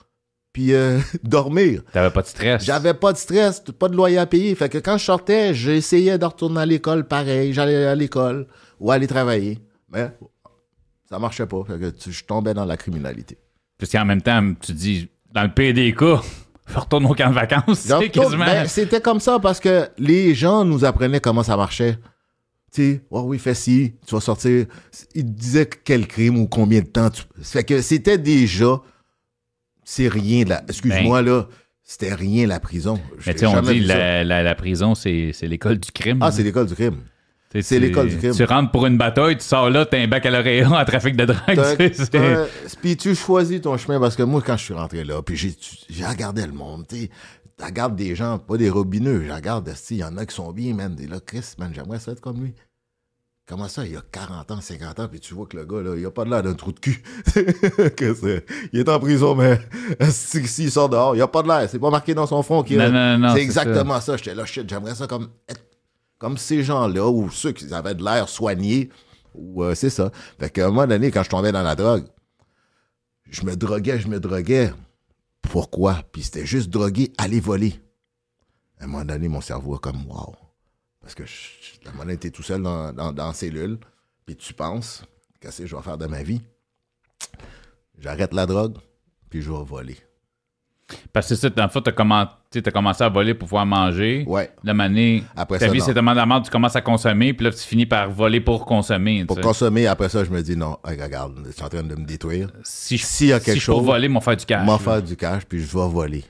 Speaker 2: puis euh, dormir.
Speaker 1: T'avais pas de stress.
Speaker 2: J'avais pas de stress, pas de loyer à payer. Fait que quand je sortais, j'essayais de retourner à l'école pareil. J'allais à l'école ou aller travailler. Mais ça marchait pas. Fait que tu- je tombais dans la criminalité.
Speaker 1: Parce qu'en même temps, tu dis, dans le pire des cas, retourne au camp de vacances, quasiment.
Speaker 2: ben, C'était comme ça parce que les gens nous apprenaient comment ça marchait. Tu sais, oh oui, fais ci, tu vas sortir. Ils disaient quel crime ou combien de temps. Tu... Fait que c'était déjà. C'est rien la. Excuse-moi, là. C'était rien la prison.
Speaker 1: Ben. mais tu sais, on dit la, la, la prison, c'est c'est l'école du crime.
Speaker 2: Ah, c'est l'école du crime. C'est l'école du crime.
Speaker 1: Tu rentres pour une bataille, tu sors là, t'as un baccalauréat en trafic de drogue.
Speaker 2: Puis tu choisis ton chemin parce que moi, quand je suis rentré là, puis j'ai regardé le monde, tu regardes des gens, pas des robineux, je regarde, il y en a qui sont bien, man. Et là, Chris, man, j'aimerais ça être comme lui. Comment ça, il a 40 ans, 50 ans, puis tu vois que le gars, là, il a pas de l'air d'un trou de cul. Il est en prison, mais si- s'il sort dehors, il a pas de l'air. C'est pas marqué dans son front qu'il
Speaker 1: Non, non, non,
Speaker 2: C'est
Speaker 1: c'est
Speaker 2: exactement ça. J'étais là, shit, j'aimerais ça comme être comme ces gens-là, ou ceux qui avaient de l'air soigné, ou euh, c'est ça. Fait qu'à un moment donné, quand je tombais dans la drogue, je me droguais, je me droguais. Pourquoi? Puis c'était juste droguer, aller voler. À un moment donné, mon cerveau a comme wow. Parce que je, à un moment donné, tout seul dans, la cellule, puis tu penses, qu'est-ce que je vais faire de ma vie? J'arrête la drogue, puis je vais voler.
Speaker 1: Parce que c'est ça, dans le fond, t'as commen- tu sais, t'as commencé à voler pour pouvoir manger.
Speaker 2: Ouais.
Speaker 1: La manée,
Speaker 2: Après
Speaker 1: ta
Speaker 2: ça,
Speaker 1: vie, c'est tellement de la merde, tu commences à consommer, puis là, tu finis par voler pour consommer.
Speaker 2: Pour
Speaker 1: sais.
Speaker 2: consommer, après ça, je me dis non, hey, regarde, je suis en train de me détruire.
Speaker 1: si je,
Speaker 2: S'il y a
Speaker 1: si
Speaker 2: quelque
Speaker 1: je peux
Speaker 2: chose,
Speaker 1: voler, m'en faire du cash.
Speaker 2: m'en faire du cash, puis je vais voler.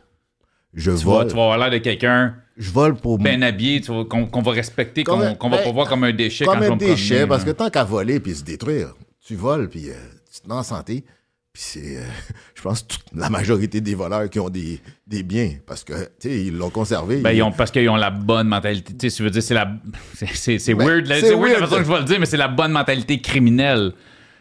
Speaker 2: Je
Speaker 1: Tu vas,
Speaker 2: vole.
Speaker 1: tu vas avoir l'air de quelqu'un
Speaker 2: Je vole pour
Speaker 1: bien habillé, vas- qu'on qu'on va respecter, qu'on
Speaker 2: un-
Speaker 1: qu'on va
Speaker 2: ben,
Speaker 1: pas voir comme un déchet
Speaker 2: comme
Speaker 1: quand
Speaker 2: un déchet,
Speaker 1: promener,
Speaker 2: parce que tant qu'à voler puis se détruire, tu voles puis euh, tu te mets en santé, Puis c'est, euh, je pense, toute la majorité des voleurs qui ont des, des biens, parce que, tu sais, ils l'ont conservé.
Speaker 1: Ben,
Speaker 2: Ils-
Speaker 1: ils ont, parce qu'ils ont la bonne mentalité. Tu sais, je veux dire, c'est la. C'est, c'est, c'est
Speaker 2: Ben,
Speaker 1: weird,
Speaker 2: c'est
Speaker 1: weird la façon que je vais le dire, mais c'est la bonne mentalité criminelle.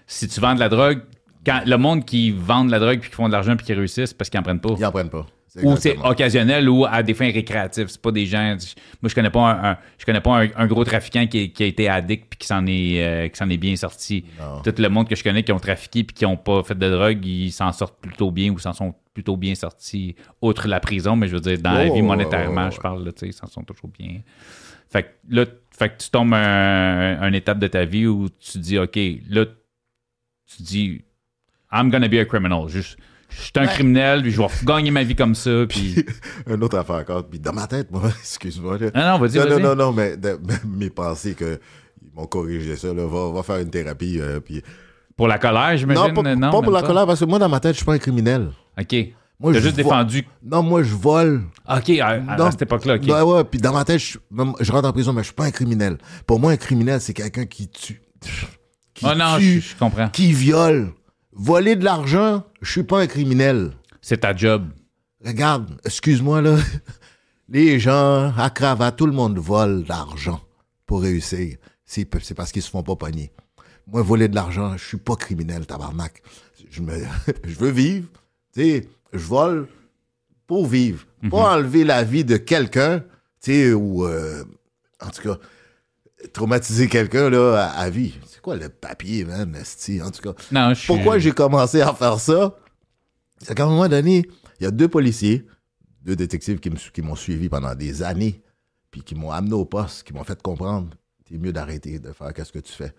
Speaker 1: Si tu vends de la drogue, quand le monde qui vend de la drogue puis qui font de l'argent puis qui réussissent, parce qu'ils en prennent pas.
Speaker 2: Ils en prennent pas.
Speaker 1: Ou c'est occasionnel ou à des fins récréatives. C'est pas des gens. Moi, je connais pas un, un- je connais pas un, un gros trafiquant qui, qui a été addict puis qui s'en est, euh, qui s'en est bien sorti.
Speaker 2: Non.
Speaker 1: Tout le monde que je connais qui ont trafiqué puis qui ont pas fait de drogue, ils s'en sortent plutôt bien ou s'en sont plutôt bien sortis, outre la prison, mais je veux dire, dans la
Speaker 2: Oh,
Speaker 1: vie monétairement,
Speaker 2: oh,
Speaker 1: je parle, là, tu sais, ils s'en sont toujours bien. Fait que là, fait que tu tombes un, un étape de ta vie où tu dis, OK, là, tu dis, I'm gonna be a criminal. Juste, je suis un criminel, puis je vais gagner ma vie comme ça, puis...
Speaker 2: Une autre affaire encore. Puis dans ma tête, moi, excuse-moi. là.
Speaker 1: Non, non, vas-y,
Speaker 2: non,
Speaker 1: vas-y.
Speaker 2: non, non, non, mais de- mes pensées que ils m'ont corrigé ça, là, va, va faire une thérapie. euh, puis...
Speaker 1: Pour la colère, j'imagine?
Speaker 2: Non, pas, pas pour la colère, parce que moi, dans ma tête, je suis pas un criminel.
Speaker 1: OK.
Speaker 2: Moi,
Speaker 1: T'as
Speaker 2: je
Speaker 1: juste
Speaker 2: vo-
Speaker 1: défendu...
Speaker 2: Non, moi, je vole.
Speaker 1: OK, à, à-
Speaker 2: Non.
Speaker 1: à cette époque-là, OK.
Speaker 2: Ouais, ouais, puis dans ma tête, je, rentre en prison, mais je suis pas un criminel. Pour moi, un criminel, c'est quelqu'un qui tue. Qui
Speaker 1: oh non,
Speaker 2: tue,
Speaker 1: je, je comprends.
Speaker 2: qui viole. Voler de l'argent, je suis pas un criminel.
Speaker 1: C'est ta job.
Speaker 2: Regarde, excuse-moi, là. Les gens à cravate, tout le monde vole de l'argent pour réussir. C'est parce qu'ils se font pas pogner. Moi, voler de l'argent, je suis pas criminel, tabarnak. Je, me, je veux vivre. Tu sais, je vole pour vivre. Pas enlever la vie de quelqu'un, tu sais, ou, euh, en tout cas, traumatiser quelqu'un, là, à, à vie. C'est quoi le papier, man, en tout cas.
Speaker 1: Non, je suis...
Speaker 2: Pourquoi j'ai commencé à faire ça? C'est qu'à un moment donné, il y a deux policiers, deux détectives qui m'ont suivi pendant des années, puis qui m'ont amené au poste, qui m'ont fait comprendre, c'est mieux d'arrêter de faire qu'est-ce que tu fais.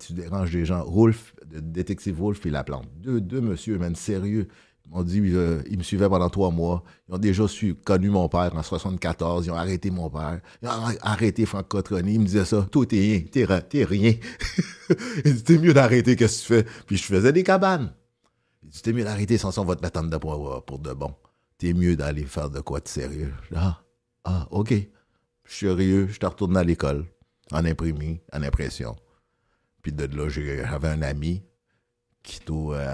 Speaker 2: Tu déranges des gens. Rolf, le détective Wolf et la plante. Deux, deux monsieur, même sérieux. Ils m'ont dit, euh, ils me suivaient pendant trois mois. Ils ont déjà su, connu mon père en 74. Ils ont arrêté mon père. Ils ont arr- arrêté Franck Cotroni. Ils me disaient ça. Toi, t'es rien. T'es, rien. Ils disaient, t'es mieux d'arrêter que tu fais? Puis je faisais des cabanes. Il dit, t'es mieux d'arrêter, sans ça, on va te mettre en pour, de bon. T'es mieux d'aller faire de quoi de sérieux. Ah, ah, OK. Je suis sérieux, je te retourne à l'école, en imprimé, en impression. Puis de là, j'avais un ami qui au, euh,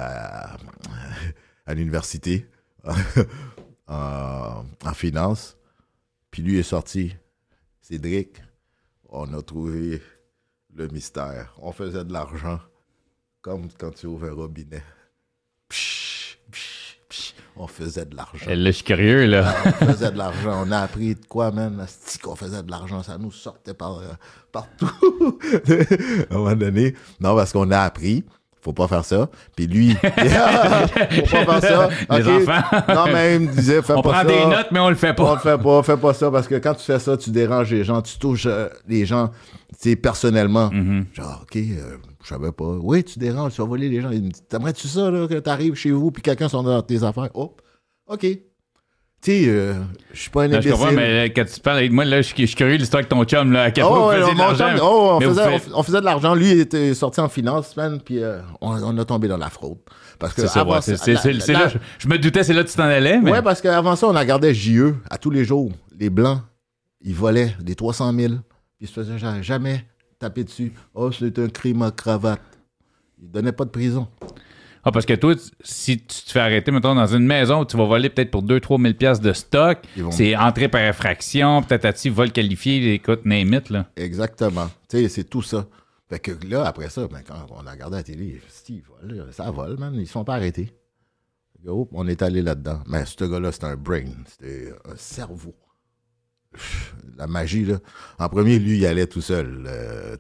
Speaker 2: à, l'université en, en finance. Puis lui est sorti. Cédric, on a trouvé le mystère. On faisait de l'argent comme quand tu ouvres un robinet. Psh, psh, psh. On faisait de l'argent.
Speaker 1: Je suis curieux, là.
Speaker 2: On faisait de l'argent. On a appris de quoi, man? Asti qu'on faisait de l'argent. Ça nous sortait par, euh, partout. à un moment donné. Non, parce qu'on a appris. Faut pas faire ça. Puis lui, faut pas faire ça.
Speaker 1: Les enfants.
Speaker 2: Non, mais il me disait, fais
Speaker 1: On
Speaker 2: pas
Speaker 1: prend
Speaker 2: ça.
Speaker 1: des notes, mais on le fait
Speaker 2: On
Speaker 1: pas.
Speaker 2: le fait pas, fais pas ça, parce que quand tu fais ça, tu déranges les gens, tu touches euh, les gens, tu sais, personnellement.
Speaker 1: Mm-hmm.
Speaker 2: Genre, OK, euh, je savais pas. Oui, tu déranges, tu vas voler les gens. Il me dit, T'aimerais-tu ça, là, que t'arrives chez vous, puis quelqu'un sont dans tes affaires? Oh, OK. Sais, euh, je suis pas un
Speaker 1: je
Speaker 2: imbécile.
Speaker 1: comprends, mais quand tu parles, moi, là, je suis je curieux de l'histoire avec ton chum, là. À quel
Speaker 2: Oh,
Speaker 1: vous de
Speaker 2: chum, oh, on, faisait,
Speaker 1: faites-
Speaker 2: on, on faisait de l'argent. Lui, il était sorti en finance, man, puis euh, on, on a tombé dans la fraude. Parce que
Speaker 1: C'est
Speaker 2: la- la-
Speaker 1: là, je, je me doutais, c'est là que tu t'en allais, mais.
Speaker 2: Ouais, parce qu'avant ça, on regardait JE à tous les jours. Les Blancs, ils volaient des 300 000, puis ils se faisaient ja- jamais taper dessus. Oh, c'est un crime à cravate. Ils donnaient pas de prison.
Speaker 1: Ah, parce que toi, si tu te fais arrêter, mettons, dans une maison où tu vas voler peut-être pour 2-3 000 piastres de stock,
Speaker 2: vont-
Speaker 1: c'est entrée par infraction, peut-être à vol qualifié, écoute, name it, là.
Speaker 2: Exactement. Tu sais, c'est tout ça. Fait que là, après ça, ben, quand on a regardé la télé, Steve vole, ça vole, man. Ils se sont pas que, hop, on est allé là-dedans. Mais ce gars-là, c'était un brain. C'était un cerveau. La magie, là. En premier, lui, il allait tout seul. euh.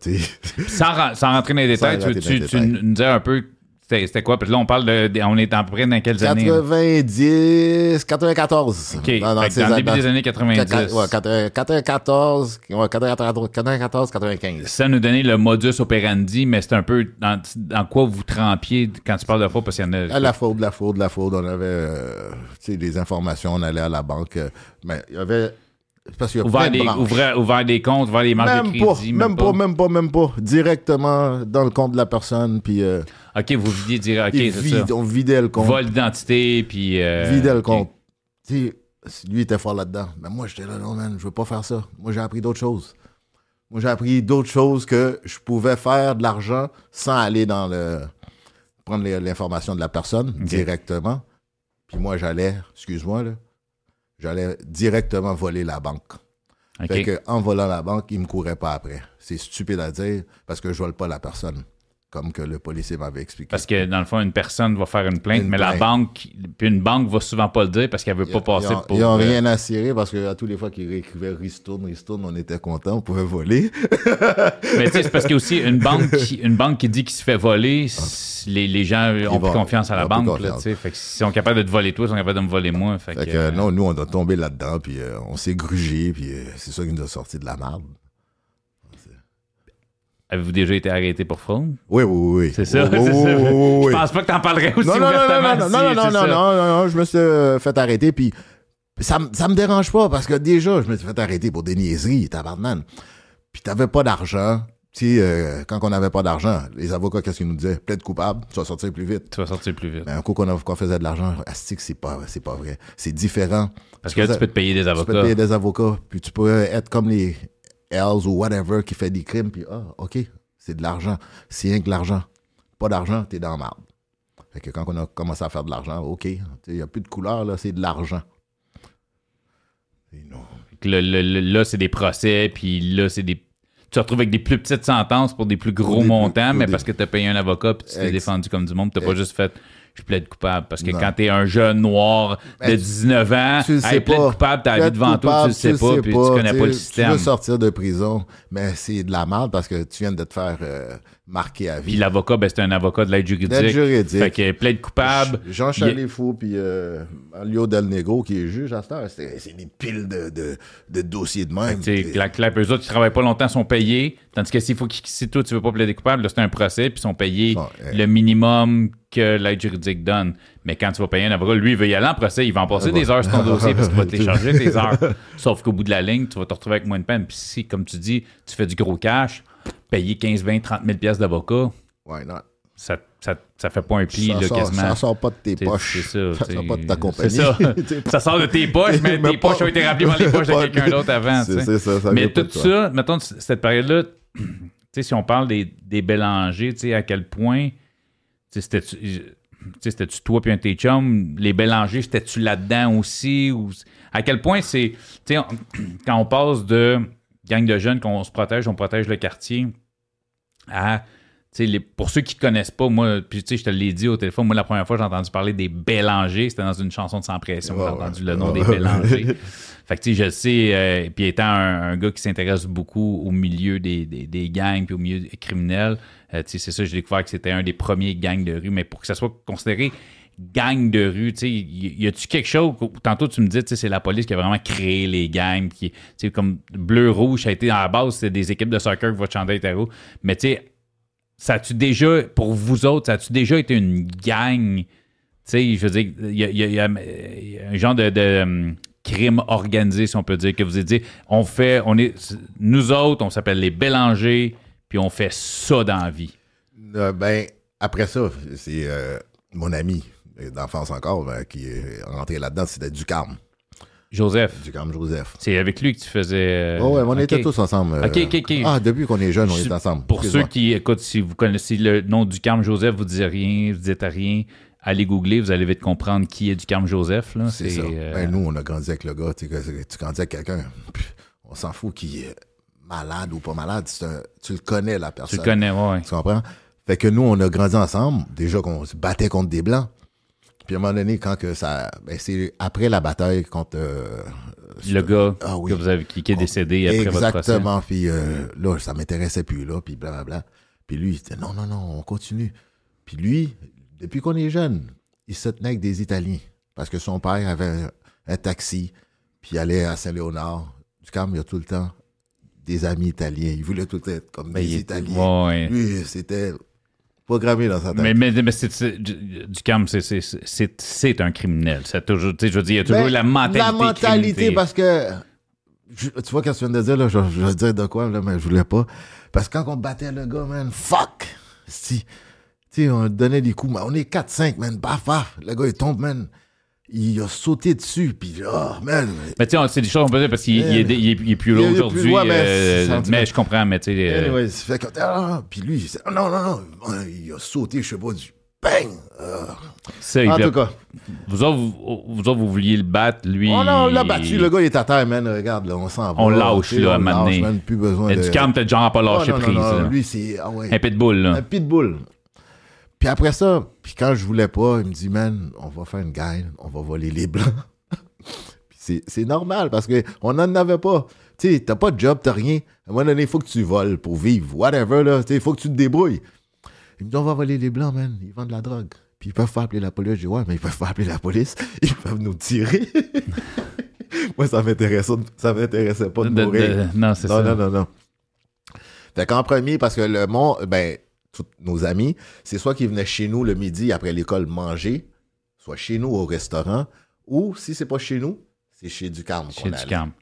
Speaker 1: Sans, sans rentrer dans les détails, tu, tu, nous disais un peu, c'était quoi? Que là, on parle de, de- on est à peu près dans quelles années? là?
Speaker 2: 90, 94.
Speaker 1: OK, dans, le
Speaker 2: années-
Speaker 1: début des années 90.
Speaker 2: Ouais, 94, 94, ouais, 94, 94, 95.
Speaker 1: Ça nous donnait le modus operandi, mais c'est un peu dans, dans quoi vous trempiez quand tu parles de fraude, parce qu'il y en a...
Speaker 2: À la fraude, la fraude, la fraude. On avait euh, tu sais, des informations, on allait à la banque. euh, mais il y avait. Parce qu'il y a
Speaker 1: ouvert,
Speaker 2: de
Speaker 1: des, ouvert, ouvert des comptes, ouvert des marges de
Speaker 2: Même pas,
Speaker 1: crédit.
Speaker 2: même pas, même pas, même pas. Directement dans le compte de la personne, puis euh,
Speaker 1: OK, vous vidiez dire, OK, c'est
Speaker 2: vide-
Speaker 1: ça.
Speaker 2: on vidait le compte.
Speaker 1: Vol d'identité, puis... euh,
Speaker 2: vidait le compte. Tu sais, lui était fort là-dedans. Mais moi, j'étais là, non, man, je veux pas faire ça. Moi, j'ai appris d'autres choses. Moi, j'ai appris d'autres choses que je pouvais faire de l'argent sans aller dans le. prendre l'information de la personne directement. Puis moi, j'allais, excuse-moi, là, j'allais directement voler la banque.
Speaker 1: OK.
Speaker 2: Fait que, en volant la banque, il me courait pas après. C'est stupide à dire parce que je vole pas la personne, comme que le policier m'avait expliqué.
Speaker 1: Parce que dans le fond, une personne va faire une plainte,
Speaker 2: Une
Speaker 1: mais la banque, puis une banque va souvent pas le dire parce qu'elle veut pas passer
Speaker 2: ils ont,
Speaker 1: pour.
Speaker 2: ils ont
Speaker 1: euh,
Speaker 2: rien à cirer parce que à tous les fois qu'ils écrivaient Ristourne, Ristourne, on était content, on pouvait voler.
Speaker 1: Mais tu sais, c'est parce qu'il y a aussi une banque, qui, une banque qui dit qu'il se fait voler, c- les, les gens ont plus confiance à la banque. Là, fait que s'ils sont capables de te voler toi, ils sont capables de me voler moi. Fait,
Speaker 2: Fait
Speaker 1: que,
Speaker 2: que,
Speaker 1: euh,
Speaker 2: non, nous, on a tombé là-dedans, puis euh, on s'est grugé, puis euh, c'est ça qui nous a sorti de la merde.
Speaker 1: Avez-vous déjà été arrêté pour fraude?
Speaker 2: Oui, oui, oui.
Speaker 1: C'est ça.
Speaker 2: Oui,
Speaker 1: c'est
Speaker 2: oui,
Speaker 1: ça.
Speaker 2: oui.
Speaker 1: Je pense pas que t'en parlerais aussi
Speaker 2: Non, non, non, non,
Speaker 1: ouvertement.
Speaker 2: non,
Speaker 1: si,
Speaker 2: non, non, non, non, je me suis euh, fait arrêter, puis ça, ça me dérange pas, parce que déjà, je me suis fait arrêter pour des niaiseries, tabarnan. Puis t'avais pas d'argent. Tu sais, euh, quand on n'avait pas d'argent, les avocats, qu'est-ce qu'ils nous disaient? Plaide coupable, tu vas sortir plus vite.
Speaker 1: Tu vas sortir plus vite.
Speaker 2: Mais un coup qu'on a- qu'on faisait de l'argent, astique, c'est pas, c'est pas vrai. C'est différent.
Speaker 1: Parce que là, tu peux te payer des
Speaker 2: Tu peux
Speaker 1: avocats.
Speaker 2: payer des avocats, puis tu peux être comme les Hells ou whatever qui fait des crimes, puis ah, OK, c'est de l'argent. C'est rien que de l'argent. Pas d'argent, t'es dans la marde. Fait que quand on a commencé à faire de l'argent, OK, il n'y a plus de couleur, là, c'est de l'argent.
Speaker 1: Le- le- le- là, c'est des procès, puis là, c'est des. Tu te retrouves avec des plus petites sentences pour des plus gros
Speaker 2: des
Speaker 1: montants, mais
Speaker 2: des-
Speaker 1: parce que tu as payé un avocat, puis tu t'es
Speaker 2: Ex-
Speaker 1: défendu comme du monde, tu pas
Speaker 2: Ex-
Speaker 1: juste fait. Je plaide coupable. Parce que
Speaker 2: Non.
Speaker 1: quand t'es un jeune noir de
Speaker 2: Ben,
Speaker 1: 19 ans,
Speaker 2: tu
Speaker 1: hey, plaide
Speaker 2: pas.
Speaker 1: coupable, t'as la vie devant toi, tu le sais pas,
Speaker 2: sais
Speaker 1: puis tu connais
Speaker 2: tu
Speaker 1: pas le système.
Speaker 2: Tu veux sortir de prison, mais c'est de la merde parce que tu viens de te faire euh, marquer à
Speaker 1: Puis
Speaker 2: vie.
Speaker 1: l'avocat, ben, c'est un avocat de l'aide juridique.
Speaker 2: L'aide juridique.
Speaker 1: Fait que plaide coupable.
Speaker 2: Jean
Speaker 1: il-
Speaker 2: Chalet-Fou puis euh, Del Negro qui est juge à cette heure, c'est c'est des piles de, de, de dossiers de même.
Speaker 1: Tu sais, que la clap, eux autres, qui travaillent pas longtemps, sont payés. Tandis que s'il faut qu'ils- si toi, tu veux pas plaider coupable, là, c'est un procès, puis ils sont payés
Speaker 2: Bon,
Speaker 1: le minimum que l'aide juridique donne. Mais quand tu vas payer un avocat, lui, il veut y aller en procès, il va en passer
Speaker 2: bon.
Speaker 1: des heures sur ton dossier parce qu'il va charger tes heures. Sauf qu'au bout de la ligne, tu vas te retrouver avec moins de peine. Puis si, comme tu dis, tu fais du gros cash, payer 15, 20, 30 000 pièces d'avocat,
Speaker 2: Why not?
Speaker 1: ça, ça, ça fait pas un pli,
Speaker 2: ça,
Speaker 1: là,
Speaker 2: sort,
Speaker 1: quasiment.
Speaker 2: ça sort pas de tes poches.
Speaker 1: C'est ça.
Speaker 2: Ça sort pas de ta compagnie.
Speaker 1: Ça. Sort de tes poches, mais tes poches ont été remplies par les poches de quelqu'un d'autre avant.
Speaker 2: C'est
Speaker 1: t'sais.
Speaker 2: c'est ça, ça
Speaker 1: Mais tout ça, mettons, cette période-là, tu sais, si on parle des, des Bélangers, tu sais, à quel point, c'était-tu toi puis un tes chums, les Bélangers, c'était-tu là-dedans aussi? Ou, à quel point c'est, tu sais, on- quand on passe de gang de jeunes, qu'on se protège, on protège le quartier, à, les- pour ceux qui ne connaissent pas, moi, puis tu sais, je te l'ai dit au téléphone, moi, la première fois, j'ai entendu parler des Bélangers, c'était dans une chanson de Sans Pression, j'ai entendu le nom des. Bélangers. Fait que, tu sais, je le sais, euh, puis étant un, un gars qui s'intéresse beaucoup au milieu des, des, des gangs puis au milieu criminel, euh, tu sais, c'est ça, j'ai découvert que c'était un des premiers gangs de rue, mais pour que ça soit considéré gang de rue, tu sais, y, y a-tu quelque chose, tantôt tu me dis, c'est la police qui a vraiment créé les gangs, qui, comme bleu-rouge, ça a été, à la base, c'est des équipes de soccer qui vont te chanter hétéro, mais tu sais, ça a-tu déjà, pour vous autres, ça a-tu déjà été une gang, tu sais, je veux dire, il y a, un genre de, hum, crime organisé, si on peut dire, que vous avez dit, on fait, on est, nous autres, on s'appelle les Bélangers, puis on fait ça dans la vie.
Speaker 2: Euh, ben, après ça, c'est euh, mon ami d'enfance encore ben, qui est rentré là-dedans, c'était Ducarme.
Speaker 1: Joseph,
Speaker 2: Ducarme Joseph.
Speaker 1: c'est avec lui que tu faisais...
Speaker 2: Oh ouais, on était tous ensemble. euh,
Speaker 1: Ok, ok, ok.
Speaker 2: Ah, depuis qu'on est jeune, on est ensemble.
Speaker 1: Pour ceux qui écoutent, si vous connaissez le nom du Carme Joseph, vous dites rien, vous dites rien, allez googler, vous allez vite comprendre qui est du Carme Joseph. Là.
Speaker 2: C'est ça.
Speaker 1: euh,
Speaker 2: Ben, nous, on a grandi avec le gars. Tu, tu grandis avec quelqu'un. On s'en fout qu'il est malade ou pas malade. un- tu le connais, la
Speaker 1: tu
Speaker 2: personne.
Speaker 1: le connais, ouais.
Speaker 2: Tu comprends? Fait que nous, on a grandi ensemble. Déjà qu'on se battait contre des Blancs. Puis à un moment donné, quand que ça. Ben, c'est après la bataille contre. euh,
Speaker 1: Le gars
Speaker 2: Ah oui.
Speaker 1: que vous avez, qui, est décédé après votre procès.
Speaker 2: Exactement. Puis euh, là, ça m'intéressait plus, là. Puis blablabla. Puis lui, il disait non, non, non, on continue. Puis lui, depuis qu'on est jeune, il se tenait avec des Italiens. Parce que son père avait un, un taxi. Puis il allait à Saint-Léonard. Du calme, il y a tout le temps des amis italiens. Il voulait tout être comme
Speaker 1: Ben,
Speaker 2: des Italiens.
Speaker 1: ouais.
Speaker 2: Lui, c'était programmé dans sa tête.
Speaker 1: Mais, mais, mais c'est, du, Carme, c'est, c'est, c'est, c'est un criminel. C'est toujours, je veux dire, il y a toujours
Speaker 2: Ben,
Speaker 1: la mentalité.
Speaker 2: La mentalité,
Speaker 1: criminelle.
Speaker 2: parce que. je- tu vois, quand tu viens de dire, là, je, je vais dire de quoi, là, mais je voulais pas. Parce que quand on battait le gars, man, fuck! Si. Tu sais, on donnait des coups, mais on est 4-5, man, paf, paf. Le gars, il tombe, man. Il a sauté dessus, puis oh, man.
Speaker 1: Mais tu sais, c'est des choses qu'on peut dire parce qu'il il est, il est- plus là aujourd'hui.
Speaker 2: ouais, mais
Speaker 1: euh, mais je comprends, mais tu sais. euh,
Speaker 2: fait que, ah, puis lui, il s'est- non, non, non, il a sauté, je sais pas, du bang! Euh,
Speaker 1: Ça,
Speaker 2: en tout cas,
Speaker 1: vous, autres, vous, vous autres, vous vouliez le battre, lui.
Speaker 2: on l'a on l'a battu. Le gars, il est à terre, man. Regarde, là, on s'en va.
Speaker 1: On lâche, là,
Speaker 2: on lâche, man, Plus besoin de...
Speaker 1: du calme, t'as genre pas lâché
Speaker 2: Oh, non,
Speaker 1: prise.
Speaker 2: non, non. Lui, c'est... Ah ouais.
Speaker 1: Un pitbull, là.
Speaker 2: Un pitbull. Puis après ça, puis quand je voulais pas, il me dit, man, on va faire une gagne, on va voler les blancs. Puis c'est, normal parce que on n'en avait pas. Tu sais, t'as pas de job, t'as rien. À un moment donné, il faut que tu voles pour vivre. Whatever, là. Tu sais, il faut que tu te débrouilles. Il me dit, on va voler les blancs, man. Ils vendent de la drogue. Puis ils peuvent pas appeler la police. Je dis, ouais, mais ils peuvent pas appeler la police. Ils peuvent nous tirer. Moi, ça m'intéressait, ça m'intéressait pas de,
Speaker 1: De-
Speaker 2: mourir.
Speaker 1: de- non, c'est
Speaker 2: Non,
Speaker 1: ça.
Speaker 2: non, non, non. Fait qu'en premier, parce que le monde, ben, tous nos amis, c'est soit qu'ils venaient chez nous le midi après l'école manger, soit chez nous au restaurant, ou si c'est pas chez nous, c'est chez Ducarme
Speaker 1: Chez
Speaker 2: qu'on
Speaker 1: du
Speaker 2: allait.
Speaker 1: calme.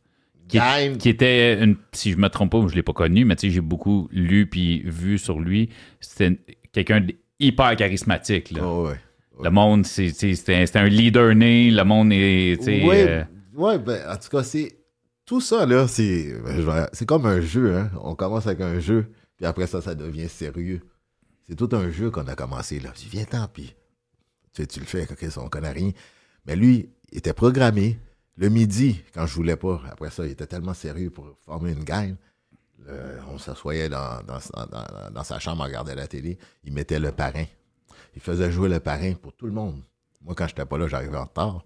Speaker 1: Qui, qui était, une, si je me trompe pas, je l'ai pas connu, mais tu sais, j'ai beaucoup lu puis vu sur lui. C'était quelqu'un d'hyper charismatique. Là.
Speaker 2: Oh, ouais.
Speaker 1: Le monde, c'était un, leader né. Le monde est.
Speaker 2: Ouais,
Speaker 1: euh,
Speaker 2: ouais, ben, en tout cas, c'est. Tout ça, là, c'est. ben, C'est comme un jeu, hein. On commence avec un jeu, puis après ça, ça devient sérieux. C'est tout un jeu qu'on a commencé, là. Tu viens tant, puis. Tu, sais, tu le fais, ça, on connaît rien. Mais lui, il était programmé. Le midi, quand je voulais pas, après ça, il était tellement sérieux pour former une gang. On s'assoyait dans, dans, dans- dans sa chambre à regarder la télé. Il mettait le parrain. Il faisait jouer le parrain pour tout le monde. Moi, quand j'étais pas là, j'arrivais en retard.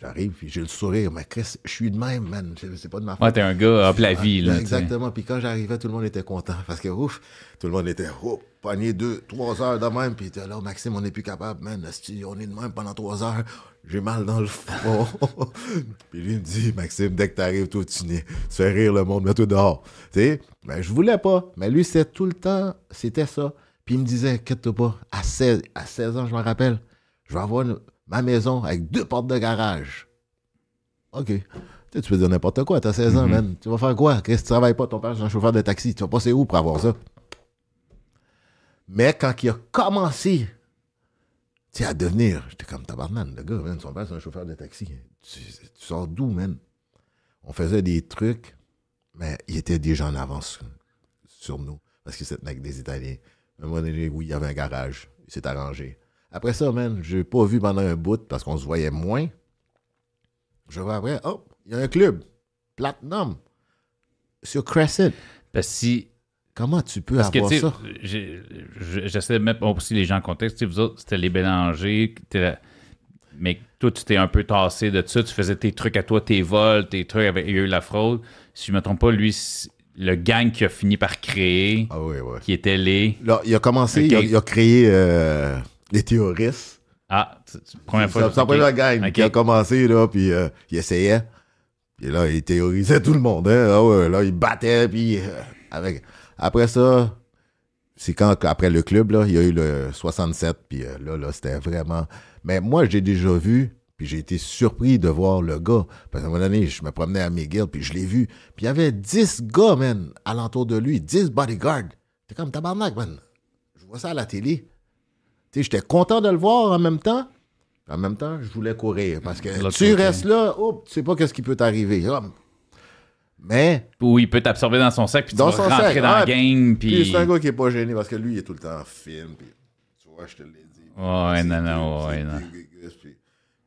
Speaker 2: J'arrive, puis j'ai le sourire. Mais Chris, je suis de même, man. C'est pas de ma faute.
Speaker 1: Ouais, t'es un gars, hop la vie. Là, sais.
Speaker 2: Exactement. Puis quand j'arrivais, tout le monde était content. Parce que, ouf, tout le monde était, oh, pogné deux, trois heures de même. Puis là, Maxime, on n'est plus capable, man. On est de même pendant trois heures. J'ai mal dans le front. puis lui il me dit, Maxime, dès que t'arrives, toi, tu, n'es- tu fais rire le monde, mets-toi dehors. Tu sais, ben, je voulais pas. Mais lui, c'était tout le temps, c'était ça. Puis il me disait, inquiète-toi pas, à 16, à 16 ans, je me rappelle, je vais avoir une- ma maison avec deux portes de garage. OK. Tu peux dire n'importe quoi, t'as 16 ans,
Speaker 1: Mhm.
Speaker 2: man. Tu vas faire quoi? Qu'est-ce que tu travailles pas? Ton père, c'est un chauffeur de taxi. Tu vas passer où pour avoir ça? Mais quand il a commencé à devenir, j'étais comme tabarnak, le gars, man, son père, c'est un chauffeur de taxi. Tu, tu sors d'où, man? On faisait des trucs, mais il était déjà en avance sur nous, parce qu'il s'était avec des Italiens. À un moment donné, oui, il y avait un garage. Il s'est arrangé. Après ça, man, je l'ai pas vu pendant un bout parce qu'on se voyait moins. Je vois après, oh, il y a un club. Platinum. Sur Crescent.
Speaker 1: Parce que si.
Speaker 2: Comment tu peux
Speaker 1: Parce que,
Speaker 2: avoir
Speaker 1: sais,
Speaker 2: ça?
Speaker 1: j'essaie de mettre aussi les gens en contexte. Vous autres, c'était les Bélangers. la- Mais toi, tu t'es un peu tassé de ça. Tu faisais tes trucs à toi, tes vols, tes trucs avec il y a eu la fraude. Si je me trompe pas, lui, le gang qui a fini par créer,
Speaker 2: Ah oui,
Speaker 1: qui était les.
Speaker 2: Là, il a commencé,
Speaker 1: Ok.
Speaker 2: il, a, il a créé euh, les théoristes.
Speaker 1: Ah, première fois.
Speaker 2: C'est la première gang qui a commencé, là, puis euh, il essayait. Puis là, il théorisait tout le monde. Hein. Ah ouais, là, il battait, puis euh, avec... Après ça, c'est quand, après le club, là, il y a eu le 67, puis euh, là, là, c'était vraiment... Mais moi, j'ai déjà vu, puis j'ai été surpris de voir le gars. Parce qu'à un moment donné, je me promenais à McGill, puis je l'ai vu. Puis il y avait 10 gars, man, alentour de lui, 10 bodyguards. T'es comme tabarnak, man. Je vois ça à la télé. Tu sais, j'étais content de le voir en même temps. En même temps, je voulais courir parce que
Speaker 1: L'autre
Speaker 2: tu
Speaker 1: côté.
Speaker 2: restes là, oh, tu sais pas qu'est-ce qui peut t'arriver. Hum. Mais,
Speaker 1: Où il peut t'absorber dans son sac, puis tu
Speaker 2: Dans
Speaker 1: vas
Speaker 2: son
Speaker 1: rentrer
Speaker 2: sac,
Speaker 1: dans la game,
Speaker 2: puis
Speaker 1: puis.
Speaker 2: c'est un gars qui est pas gêné parce que lui, il est tout le temps en film. Puis, tu vois, je te l'ai dit.
Speaker 1: Ouais, non, non, ouais,
Speaker 2: Puis,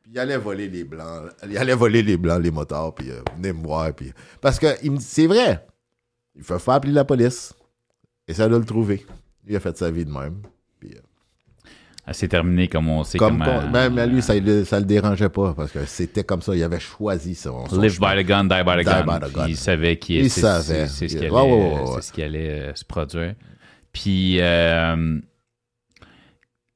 Speaker 2: puis il allait voler les blancs. Il allait voler les blancs, les motards, puis euh, venez me voir. Puis, parce que il me dit, c'est vrai. Il faut faire appeler la police. Et ça doit le trouver. Il a fait sa vie de même. Euh,
Speaker 1: Ah, C'est terminé comme on sait
Speaker 2: comme
Speaker 1: comment.
Speaker 2: même à lui, ça, le- ça le dérangeait pas parce que c'était comme ça. Il avait choisi son
Speaker 1: Live by the gun, die by the
Speaker 2: Die
Speaker 1: gun.
Speaker 2: by the
Speaker 1: Puis
Speaker 2: gun.
Speaker 1: Il savait qui
Speaker 2: Il savait.
Speaker 1: C'est ce qui allait, ce qui allait euh, se produire. Puis euh,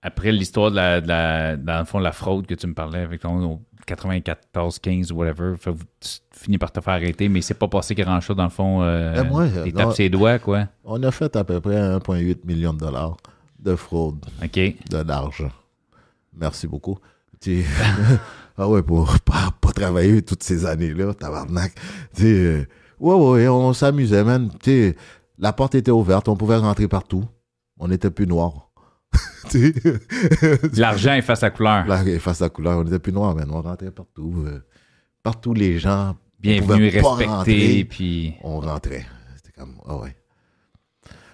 Speaker 1: après l'histoire de la, de la- dans le fond, la fraude que tu me parlais avec ton 94, 15 ou whatever, fait tu finis par te faire arrêter, mais c'est pas passé grand chose dans le fond. Euh,
Speaker 2: Ben, moi, euh,
Speaker 1: il tape ses doigts, quoi.
Speaker 2: On a fait à peu près 1,8 million de dollars de fraude,
Speaker 1: OK.
Speaker 2: de d'argent. Merci beaucoup. Ah ouais, pour pas, pas travailler toutes ces années-là, tabarnak. Tu sais, euh, ouais, ouais, on s'amusait, man. La porte était ouverte, on pouvait rentrer partout. On n'était plus sais,
Speaker 1: L'argent est face à couleur.
Speaker 2: Là, face à couleur, on n'était plus noirs, man. On rentrait partout. euh, partout, les gens,
Speaker 1: Bienvenue,
Speaker 2: pouvait pas
Speaker 1: respecté,
Speaker 2: rentrer.
Speaker 1: puis...
Speaker 2: on rentrait. C'était comme, ah ouais.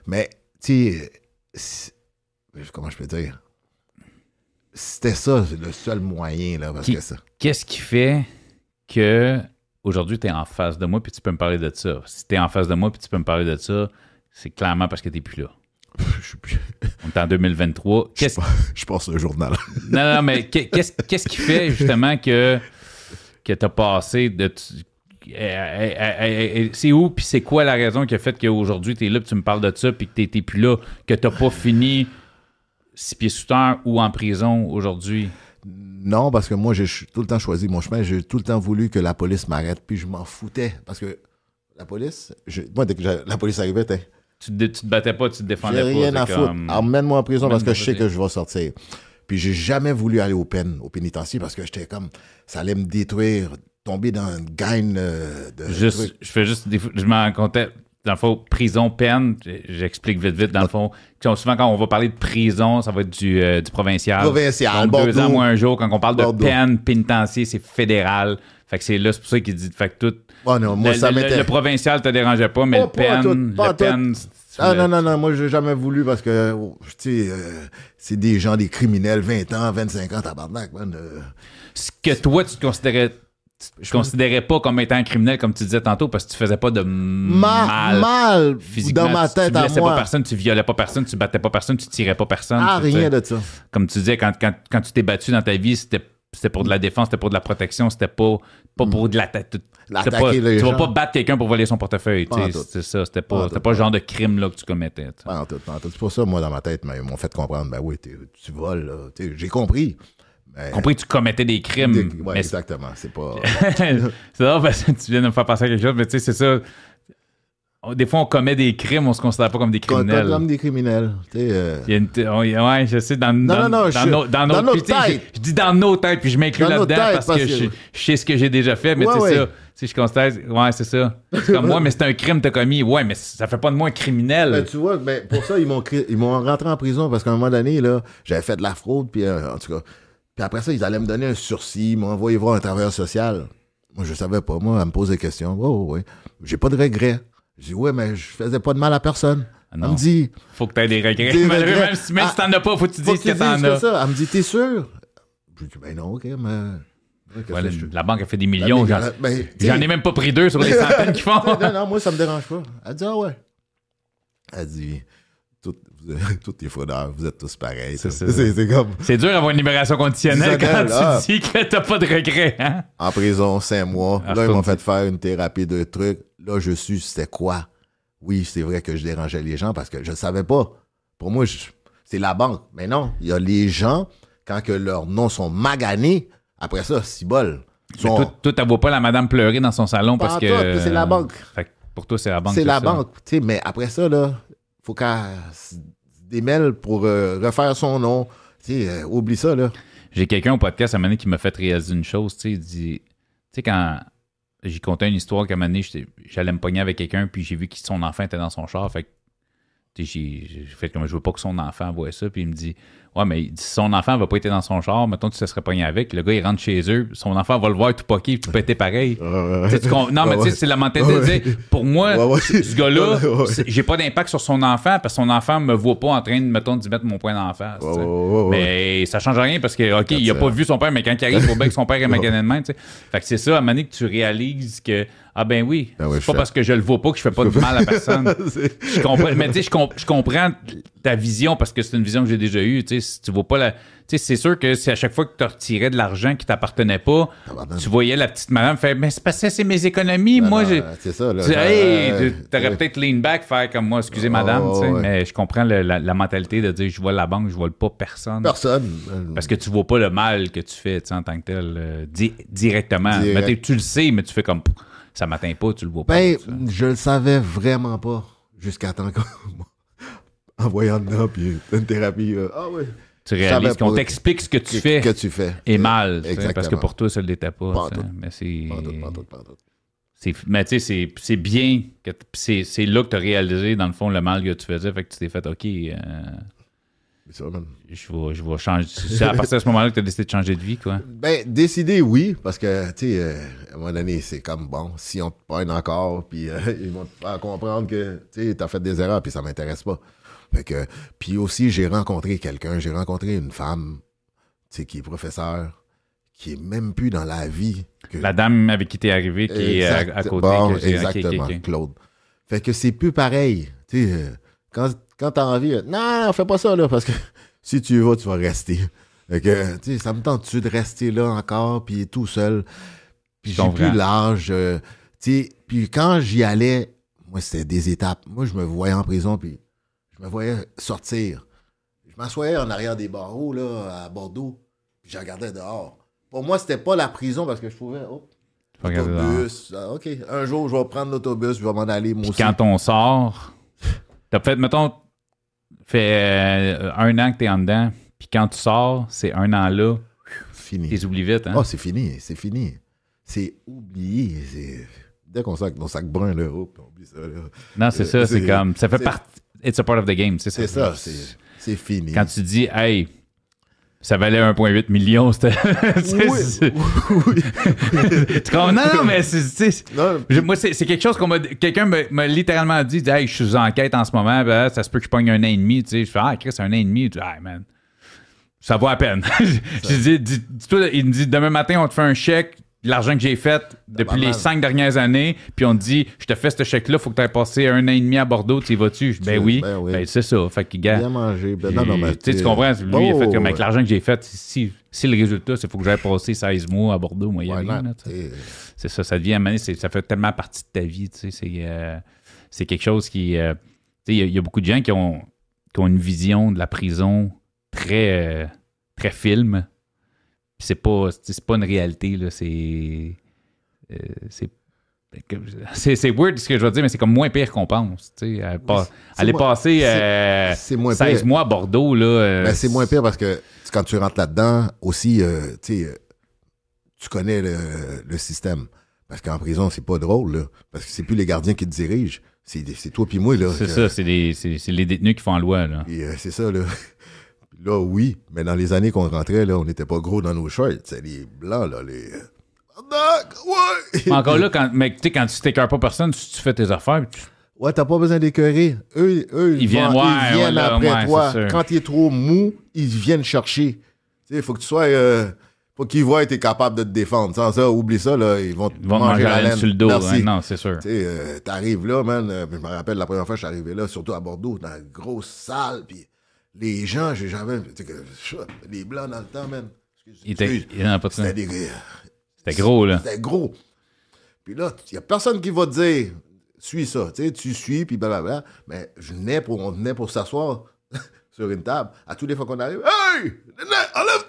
Speaker 2: Mais, tu sais, comment je peux dire? c'était ça, le seul moyen, là, parce
Speaker 1: Qui-
Speaker 2: que ça.
Speaker 1: Qu'est-ce qui fait que aujourd'hui tu es en face de moi puis tu peux me parler de ça? Si tu es en face de moi puis tu peux me parler de ça, c'est clairement parce que tu plus là.
Speaker 2: Je suis plus-
Speaker 1: On est en 2023.
Speaker 2: je
Speaker 1: Qu'est-ce
Speaker 2: je passe le journal.
Speaker 1: Non, non, mais qu'est- qu'est-ce qu'est-ce qui fait justement que, que tu as passé de. euh, euh, euh, c'est où, puis c'est quoi la raison qui a fait qu'aujourd'hui tu es là, puis tu me parles de ça, puis que tu n'es plus là, que tu pas fini six pieds sous terre ou en prison aujourd'hui?
Speaker 2: Non, parce que moi, j'ai tout le temps choisi mon chemin. J'ai tout le temps voulu que la police m'arrête, puis je m'en foutais. Parce que la police, je- moi, dès que la police arrivait,
Speaker 1: Tu te, tu te battais pas, tu te défendais pas.
Speaker 2: rien à foutre.
Speaker 1: comme-
Speaker 2: Emmène-moi en prison parce que je sais que je vais sortir. Puis j'ai jamais voulu aller au pénitencier, parce que j'étais comme, ça allait me détruire, tomber dans une gaine euh, de
Speaker 1: Juste,
Speaker 2: trucs.
Speaker 1: je fais juste, je m'en comptais, dans le fond, prison, peine, j'explique vite, vite, dans le fond. Souvent, quand on va parler de prison, ça va être du, euh, du provincial.
Speaker 2: Provincial,
Speaker 1: Donc, deux ans, moins un jour. Quand on parle
Speaker 2: Bordeaux.
Speaker 1: de peine, pénitencier, c'est fédéral. Fait que c'est là, c'est pour ça qu'il dit, fait que tout.
Speaker 2: Oh non, moi,
Speaker 1: le,
Speaker 2: ça
Speaker 1: le- le provincial te dérangeait pas, mais
Speaker 2: Oh,
Speaker 1: le peine,
Speaker 2: tout,
Speaker 1: le peine,
Speaker 2: Ah non, non, non, moi j'ai jamais voulu parce que, oh, tu sais, euh, c'est des gens, des criminels, 20 ans, 25 ans, tabarnak, man. euh.
Speaker 1: Ce que toi, tu te considérais. Tu te considérais pas comme étant un criminel, comme tu disais tantôt, parce que tu faisais pas de
Speaker 2: Ma-
Speaker 1: mal.
Speaker 2: mal,
Speaker 1: Physiquement,
Speaker 2: dans ma
Speaker 1: tu-
Speaker 2: tête
Speaker 1: tu
Speaker 2: à
Speaker 1: blessais
Speaker 2: moi.
Speaker 1: pas personne, tu violais pas personne, tu battais pas personne, tu tirais pas personne.
Speaker 2: Ah,
Speaker 1: tu
Speaker 2: rien de ça.
Speaker 1: comme tu disais, quand, quand, quand tu t'es battu dans ta vie, c'était c'était pour de la défense, c'était pour de la protection, c'était pas, pas pour de la tête.
Speaker 2: L'attaquer les
Speaker 1: Tu vas
Speaker 2: gens.
Speaker 1: pas battre quelqu'un pour voler son portefeuille. Tu. C'est ça. C'était
Speaker 2: Pas
Speaker 1: pas, pas le genre de crime là, que tu commettais. tu.
Speaker 2: Pas en tout, pas en tout. C'est pour ça, moi, dans ma tête, mais ils m'ont fait comprendre, ben oui, tu voles. Tu J'ai compris. Mais-
Speaker 1: Compris que tu commettais des crimes.
Speaker 2: Des- ouais,
Speaker 1: mais c'est
Speaker 2: exactement. C'est pas.
Speaker 1: c'est drôle parce que tu viens de me faire penser à quelque chose, mais tu sais, c'est ça. Des fois, on commet des crimes, on se considère pas comme des criminels.
Speaker 2: comme des criminels. Euh,
Speaker 1: Il y a une t- on- ouais, je sais, dans, dans,
Speaker 2: non, non,
Speaker 1: dans,
Speaker 2: je-
Speaker 1: nos, dans,
Speaker 2: nos têtes.
Speaker 1: Je, je dis dans nos têtes, puis je m'inclus là-dedans parce,
Speaker 2: parce
Speaker 1: que,
Speaker 2: que-
Speaker 1: je, je sais ce que j'ai déjà fait, mais
Speaker 2: Ouais,
Speaker 1: tu sais ça. Si je constate, ouais, c'est ça. C'est comme moi, mais c'est un crime que t'as commis. Ouais, mais ça fait pas de moi un criminel.
Speaker 2: Ben, tu vois, ben, pour ça, ils m'ont cri- ils m'ont rentré en prison parce qu'à un moment donné, là, j'avais fait de la fraude, puis euh, en tout cas. Puis après ça, ils allaient me donner un sursis, envoyé voir un travailleur social. Moi, je savais pas, moi, elle me pose des questions. Ouais, ouais. J'ai pas de regrets. J'ai dit, ouais, mais je faisais pas de mal à personne.
Speaker 1: Ah
Speaker 2: Elle me dit,
Speaker 1: Faut que t'aies des regrets.
Speaker 2: Des regrets.
Speaker 1: Même si, même si
Speaker 2: Ah,
Speaker 1: t'en as pas, faut que tu dises
Speaker 2: que
Speaker 1: que
Speaker 2: tu
Speaker 1: t'en as.
Speaker 2: ça. Elle me dit, t'es sûr? Je dis, ben non, ok, mais.
Speaker 1: Ouais, la,
Speaker 2: je-
Speaker 1: la banque a fait des millions. J'en
Speaker 2: ben,
Speaker 1: ai même pas pris deux sur les centaines qu'ils font.
Speaker 2: non, non, moi, ça me dérange pas. Elle dit, ah ouais. Elle dit, tous les fraudeurs, vous êtes tous pareils.
Speaker 1: C'est.
Speaker 2: C'est c'est comme
Speaker 1: C'est dur d'avoir une libération conditionnelle quand
Speaker 2: Conditionnelle, ah.
Speaker 1: tu dis que t'as pas de regrets. Hein?
Speaker 2: en prison, cinq mois.
Speaker 1: Ah,
Speaker 2: là, ils
Speaker 1: c'est
Speaker 2: m'ont fait faire une thérapie de trucs. Là, je suis, c'était quoi? Oui, c'est vrai que je dérangeais les gens parce que je savais pas. Pour moi, c'est la banque. Mais non, il y a les gens, quand que leurs noms sont maganés, après ça, si bol.
Speaker 1: Mais toi, t'as vois pas la madame pleurer dans son salon parce que.
Speaker 2: c'est la banque.
Speaker 1: Fait pour toi, c'est la banque.
Speaker 2: C'est la
Speaker 1: ça.
Speaker 2: banque. tu sais, mais après ça, là, faut qu'elle se démêle pour euh, refaire son nom. Euh, oublie ça, là.
Speaker 1: J'ai quelqu'un au podcast à un moment qui m'a fait réaliser une chose. Tu sais, il dit. Tu sais, quand j'ai conté une histoire qu'à un moment j'allais me pogner avec quelqu'un, puis j'ai vu que son enfant était dans son char. Fait que. J'ai fait comme je veux pas que son enfant voit ça. Puis il me dit Ouais, mais si son enfant va pas être dans son char, mettons, tu te serais pogné avec. Le gars, il rentre chez eux, son enfant va le voir tout poqué, tout pété pareil. Tu non, mais tu sais, c'est la mentalité de dire, pour moi, ce gars-là, j'ai pas d'impact sur son enfant parce que son enfant me voit pas en train de, mettons, d'y mettre mon poing d'en face. Mais ça change rien parce que, OK, il a pas vu son père, mais quand il arrive, il faut bien que son père tu sais. Fait que c'est ça, à donné, que tu réalises que, ah ben oui,
Speaker 2: Ben
Speaker 1: c'est pas parce que je le vois pas que je fais pas de mal à personne. Je comprends, mais tu sais, je, comp- je comprends ta vision parce que c'est une vision que j'ai déjà eue. Tu sais, si tu vois pas la. Tu sais, c'est sûr que si à chaque fois que tu retirais de l'argent qui t'appartenait pas,
Speaker 2: Tabarnak.
Speaker 1: tu voyais la petite madame faire, mais c'est parce que c'est mes économies. moi, j'ai.
Speaker 2: c'est ça, là.
Speaker 1: Tu hey,
Speaker 2: Euh, ouais.
Speaker 1: peut-être lean back, faire comme moi, excusez
Speaker 2: Oh,
Speaker 1: madame,
Speaker 2: ouais.
Speaker 1: mais je comprends le- la, la mentalité de dire je vois la banque, je vois pas personne.
Speaker 2: Personne.
Speaker 1: Parce que tu vois pas le mal que tu fais en tant que tel euh, di- directement.
Speaker 2: Direct.
Speaker 1: Mais tu le sais, mais tu fais comme ça m'atteint pas, tu le vois pas.
Speaker 2: Ben, je le savais vraiment pas jusqu'à temps qu'on. En voyant dedans, puis une thérapie. euh, ah oui.
Speaker 1: tu réalises qu'on t'explique ce que tu
Speaker 2: Que,
Speaker 1: fais
Speaker 2: que tu fais.
Speaker 1: est mal, parce que pour toi, ça ne l'était pas.
Speaker 2: Pas.
Speaker 1: Mais c'est. Mais tu sais, c'est- bien que c'est là que tu as réalisé, dans le fond, le mal que tu faisais. Fait que tu t'es fait, OK, euh,
Speaker 2: ça,
Speaker 1: je, vais, je vais changer. C'est à partir de ce moment-là que tu as décidé de changer de vie, quoi.
Speaker 2: Ben, décider, oui, parce que, tu sais, euh, à un moment donné, c'est comme, bon, si on te pogne encore, puis euh, ils vont te faire comprendre que, tu sais, t'as fait des erreurs, puis ça m'intéresse pas. Fait que, puis aussi, j'ai rencontré quelqu'un, j'ai rencontré une femme, tu sais, qui est professeur, qui est même plus dans la vie. que-
Speaker 1: La dame avec qui t'es arrivé, qui est à,
Speaker 2: Exact-
Speaker 1: à côté.
Speaker 2: bon,
Speaker 1: que
Speaker 2: exactement,
Speaker 1: ok.
Speaker 2: Claude. Fait que c'est plus pareil. Tu sais, euh, quand, quand t'as envie, euh, non, non, fais pas ça, là, parce que si tu y vas, tu vas rester. Fait que, tu sais, ça me tente-tu de rester là encore, puis tout seul. Puis j'ai plus l'âge. euh, tu sais, puis quand j'y allais, moi, c'était des étapes. Moi, je me voyais en prison, puis je me voyais sortir. Je m'assoyais en arrière des barreaux, là, à Bordeaux, puis je regardais dehors. Pour moi, c'était pas la prison, parce que je trouvais, oh. Autobus. Ah, OK, un jour, je vais prendre l'autobus, je vais m'en aller, moi
Speaker 1: Puis
Speaker 2: aussi.
Speaker 1: quand on sort, t'as fait, mettons, fait euh, un an que t'es en dedans, puis quand tu sors, c'est un an là,
Speaker 2: Fini.
Speaker 1: t'es oublies vite, hein?
Speaker 2: Oh, c'est fini, c'est fini. C'est oublié. Dès qu'on sac nos sacs bruns, là, hop, on oublie ça. là.
Speaker 1: non, c'est ça, c'est comme, ça fait partie, it's a part of the game, c'est
Speaker 2: ça, c'est fini.
Speaker 1: Quand tu dis, hey, ça valait 1,8 million, c'était.
Speaker 2: Oui, oui.
Speaker 1: tu comprends? Non, non, mais c'est- Je- Moi, c'est quelque chose qu'on m'a. Quelqu'un m'a littéralement dit, Hey, je suis sous enquête en ce moment, ben, ça se peut que je pogne un an et demi. Tu sais, je fais Ah, Chris, un an et demi. Tu dis, Ah, man, ça vaut à peine. J'ai dit, dis- dis-toi, il me dit Demain matin, on te fait un chèque, l'argent que j'ai fait depuis les cinq dernières années, puis on te dit Je te fais ce chèque-là, faut que tu aies passé un an et demi à Bordeaux, tu y vas-tu? Ben oui.
Speaker 2: Ben oui.
Speaker 1: Ben, c'est ça. Fait gars.
Speaker 2: bien manger. Ben, non, non, mais
Speaker 1: tu comprends? Lui, il a fait comme avec
Speaker 2: ouais.
Speaker 1: l'argent que j'ai fait. Si, si le résultat, c'est faut que j'aille passer 16 mois à Bordeaux, moi.
Speaker 2: T'sais,
Speaker 1: C'est ça, ça devient ça fait tellement partie de ta vie, tu sais, c'est, euh, quelque chose qui, euh, tu sais, il y a- il y, a beaucoup de gens qui ont, qui ont une vision de la prison très, euh, très film. Puis c'est pas, c'est pas une réalité, là, c'est, euh, c'est, c'est, c'est weird ce que je veux dire, mais c'est comme moins pire qu'on pense, euh, pas- aller passer
Speaker 2: c'est-
Speaker 1: euh,
Speaker 2: c'est moins
Speaker 1: 16
Speaker 2: pire.
Speaker 1: mois à Bordeaux, là. euh,
Speaker 2: Ben, c'est moins pire parce que quand tu rentres là-dedans, aussi, euh, tu euh, connais le, le système. Parce qu'en prison, c'est pas drôle, là. Parce que c'est plus les gardiens qui te dirigent. C'est c'est toi puis moi, là.
Speaker 1: C'est ça, c'est, des- c'est, c'est les détenus qui font la loi, là.
Speaker 2: Euh, c'est ça, là. Là, oui, mais dans les années qu'on rentrait, là, on n'était pas gros dans nos shorts. C'est les blancs, là, les... Ouais!
Speaker 1: Mais encore là, quand, mais tu sais, quand tu t'écœures pas personne, tu, tu fais tes affaires, tu-
Speaker 2: Ouais, t'as pas besoin d'écœurer. Eux, eux
Speaker 1: Ils viennent,
Speaker 2: vont-
Speaker 1: ouais,
Speaker 2: ils viennent
Speaker 1: ouais,
Speaker 2: après
Speaker 1: ouais,
Speaker 2: toi. Quand est trop mou, ils viennent chercher. Tu sais, il faut que tu sois... Euh, faut qu'ils voient que t'es capable de te défendre. Sans ça, oublie ça, là, ils vont te
Speaker 1: ils vont te manger la laine sur le dos. Hein. non, c'est sûr.
Speaker 2: Tu euh, t'arrives là, man. euh, je me rappelle la première fois que je suis arrivé là, surtout à Bordeaux, dans une grosse salle, puis les gens, j'ai jamais... Les blancs dans le temps,
Speaker 1: de
Speaker 2: C'était des...
Speaker 1: C'était gros, là.
Speaker 2: C'était gros. Puis là, il n'y a personne qui va te dire, suis ça. Tu sais, tu suis, puis blablabla. Mais je venais pour, on venait pour s'asseoir sur une table. À toutes les fois qu'on arrive, hey, enlève.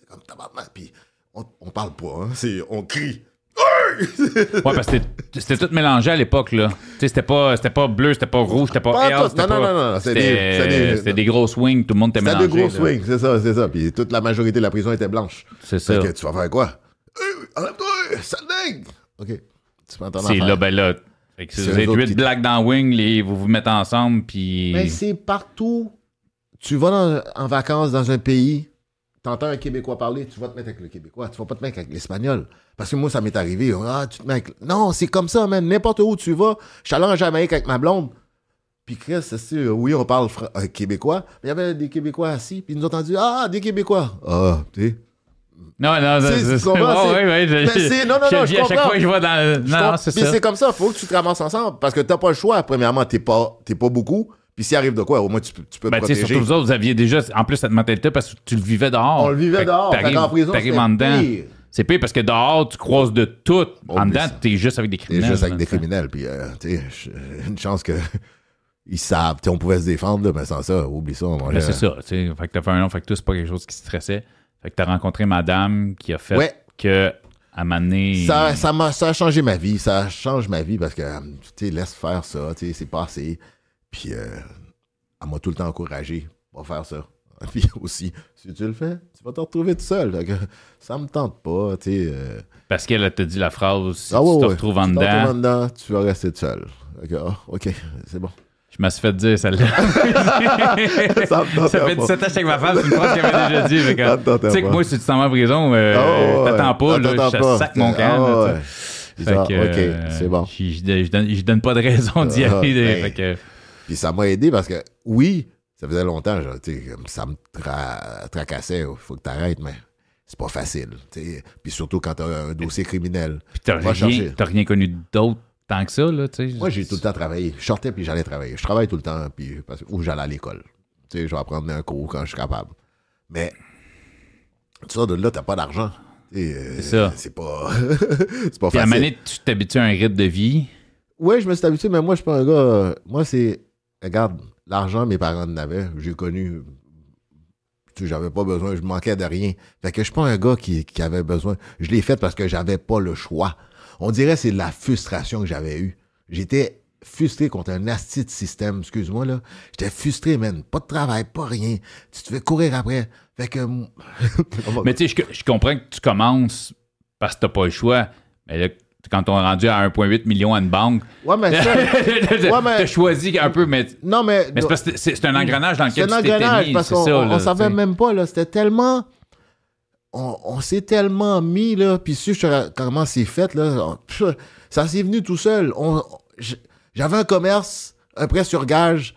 Speaker 2: C'est comme tabarnak. Puis on, on parle pas, hein. On crie.
Speaker 1: Ouais, parce que c'était- c'était tout mélangé à l'époque, là. Tu sais, c'était pas, c'était pas bleu, c'était pas rouge, c'était pas,
Speaker 2: Pas
Speaker 1: air, c'était
Speaker 2: Non, non,
Speaker 1: pas-
Speaker 2: non, non, c'était
Speaker 1: C'était
Speaker 2: des- c'était des-
Speaker 1: c'était des gros swings, tout le monde était
Speaker 2: C'était
Speaker 1: mélangé.
Speaker 2: de gros
Speaker 1: là.
Speaker 2: swings, c'est ça, c'est ça. Puis toute la majorité de la prison était blanche.
Speaker 1: C'est ça.
Speaker 2: que tu vas faire quoi? Hey, enlève-toi, sale dingue! OK. Tu m'entends
Speaker 1: C'est là, ben là. Fait que si
Speaker 2: C'est
Speaker 1: vous êtes huit blagues dans Wing, les, vous vous mettez ensemble, puis.
Speaker 2: Mais c'est partout. Tu vas dans- en vacances dans un pays, t'entends un Québécois parler, tu vas te mettre avec le Québécois, tu vas pas te mettre avec l'Espagnol. Parce que moi, ça m'est arrivé. Ah, tu te mets avec... Non, c'est comme ça, man. N'importe où tu vas. Je suis allé en Jamaïque avec ma blonde. Puis Chris, c'est sûr, oui, on parle euh, québécois. Mais il y avait des Québécois assis, puis ils nous ont entendu Ah, des Québécois. Ah, tu sais.
Speaker 1: Non, non,
Speaker 2: C'est-
Speaker 1: c'est
Speaker 2: c'est-
Speaker 1: je-
Speaker 2: non, non,
Speaker 1: je
Speaker 2: non, je
Speaker 1: à chaque fois que je vois dans. Non, c'est
Speaker 2: Puis
Speaker 1: ça.
Speaker 2: c'est comme ça, faut que tu te ramasses ensemble. Parce que t'as pas le choix. Premièrement, t'es pas, t'es pas beaucoup. Puis s'il arrive de quoi, au moins tu, peux- tu peux
Speaker 1: Ben,
Speaker 2: te
Speaker 1: tu sais,
Speaker 2: protéger.
Speaker 1: surtout vous autres, vous aviez déjà, en plus, cette mentalité parce que tu le vivais dehors.
Speaker 2: On le vivait
Speaker 1: Fait
Speaker 2: dehors.
Speaker 1: T'arrives
Speaker 2: qu'en prison,
Speaker 1: t'arrives en dedans.
Speaker 2: pire.
Speaker 1: C'est pire parce que dehors, tu croises de tout. en
Speaker 2: Oublie
Speaker 1: dedans, t'es juste avec des
Speaker 2: T'es
Speaker 1: criminels.
Speaker 2: juste avec
Speaker 1: là,
Speaker 2: des criminels. Puis, euh, tu sais, je- une chance que ils savent. On pouvait se défendre, là, mais sans ça, oublie ça. On
Speaker 1: Ben, c'est ça. tu sais. Fait que t'as fait un nom, fait que toi, c'est pas quelque chose qui te stressait. Fait que t'as rencontré madame qui a fait
Speaker 2: Ouais.
Speaker 1: que, à
Speaker 2: Ça, ça, m'a, ça a changé ma vie. Ça change ma vie parce que, tu sais, laisse faire ça. Tu sais, c'est passé. Puis, euh, elle m'a tout le temps encouragé pour faire ça. Puis aussi, si tu le fais, tu vas te retrouver tout seul. Que ça me tente pas, tu sais. euh,
Speaker 1: parce qu'elle t'a dit la phrase, si
Speaker 2: ah ouais,
Speaker 1: tu te
Speaker 2: ouais.
Speaker 1: retrouves en
Speaker 2: Si tu te
Speaker 1: dedans,
Speaker 2: retrouves en dedans, tu vas rester tout seul. Que, ah, OK, c'est bon.
Speaker 1: je me suis fait dire celle-là.
Speaker 2: Ça
Speaker 1: Ça fait
Speaker 2: pas.
Speaker 1: 17 ans que je suis avec ma femme, c'est une phrase qu'elle m'avait déjà dit. fait que,
Speaker 2: Ça me tentait
Speaker 1: Tu sais que moi, si tu t'en vas en prison, euh,
Speaker 2: Ah, ouais,
Speaker 1: t'attends pas,
Speaker 2: ouais.
Speaker 1: là,
Speaker 2: T'attends
Speaker 1: je
Speaker 2: pas.
Speaker 1: sac mon
Speaker 2: Ah,
Speaker 1: camp. là, Fait que,
Speaker 2: OK,
Speaker 1: euh,
Speaker 2: c'est bon.
Speaker 1: Je, je donne- je donne, pas de raison d'y
Speaker 2: Ah,
Speaker 1: aller.
Speaker 2: ben.
Speaker 1: fait que,
Speaker 2: Puis ça m'a aidé parce que, oui, ça faisait longtemps, genre, tu ça me tra- tracassait. Il faut que t'arrêtes, mais c'est pas facile. t'sais. Puis surtout quand t'as un dossier criminel.
Speaker 1: Puis t'as
Speaker 2: Va
Speaker 1: rien,
Speaker 2: chercher.
Speaker 1: t'as rien connu d'autre tant que ça, là, tu sais.
Speaker 2: Moi, j'ai tout le temps travaillé. Je sortais puis j'allais travailler. Je travaille tout le temps, puis parce, ou j'allais à l'école. Tu sais, je vais apprendre un cours quand je suis capable. Mais, tu sors de là, t'as pas d'argent. Tu euh,
Speaker 1: C'est ça.
Speaker 2: C'est pas, c'est pas
Speaker 1: Puis à
Speaker 2: facile.
Speaker 1: moment donné, tu t'habitues à un rythme de vie.
Speaker 2: Ouais, je me suis habitué, mais moi, je suis pas un gars. moi, c'est. Regarde, l'argent, mes parents en avaient. J'ai connu. J'avais pas besoin, je manquais de rien. Fait que je suis pas un gars qui, qui avait besoin. Je l'ai fait parce que j'avais pas le choix. On dirait que c'est de la frustration que j'avais eue. J'étais frustré contre un asti de système, excuse-moi, là. J'étais frustré, man. Pas de travail, pas rien. Tu te fais courir après. Fait que.
Speaker 1: Mais tu sais, je, je comprends que tu commences parce que t'as pas le choix. Mais là, quand on est rendu à 1,8 million à une banque,
Speaker 2: ouais, mais ça.
Speaker 1: t'as
Speaker 2: mais-
Speaker 1: choisi un peu, mais,
Speaker 2: non, mais.
Speaker 1: mais c'est parce un engrenage dans
Speaker 2: C'est
Speaker 1: lequel
Speaker 2: un
Speaker 1: tu t'étais
Speaker 2: engrenage
Speaker 1: mis.
Speaker 2: parce
Speaker 1: C'est
Speaker 2: qu'on
Speaker 1: ça,
Speaker 2: on-
Speaker 1: là,
Speaker 2: on savait même pas, là. C'était tellement. On, on s'est tellement mis, là. Puis si je comment c'est fait, là. on- ça s'est venu tout seul. On- J'avais un commerce, un prêt sur gage.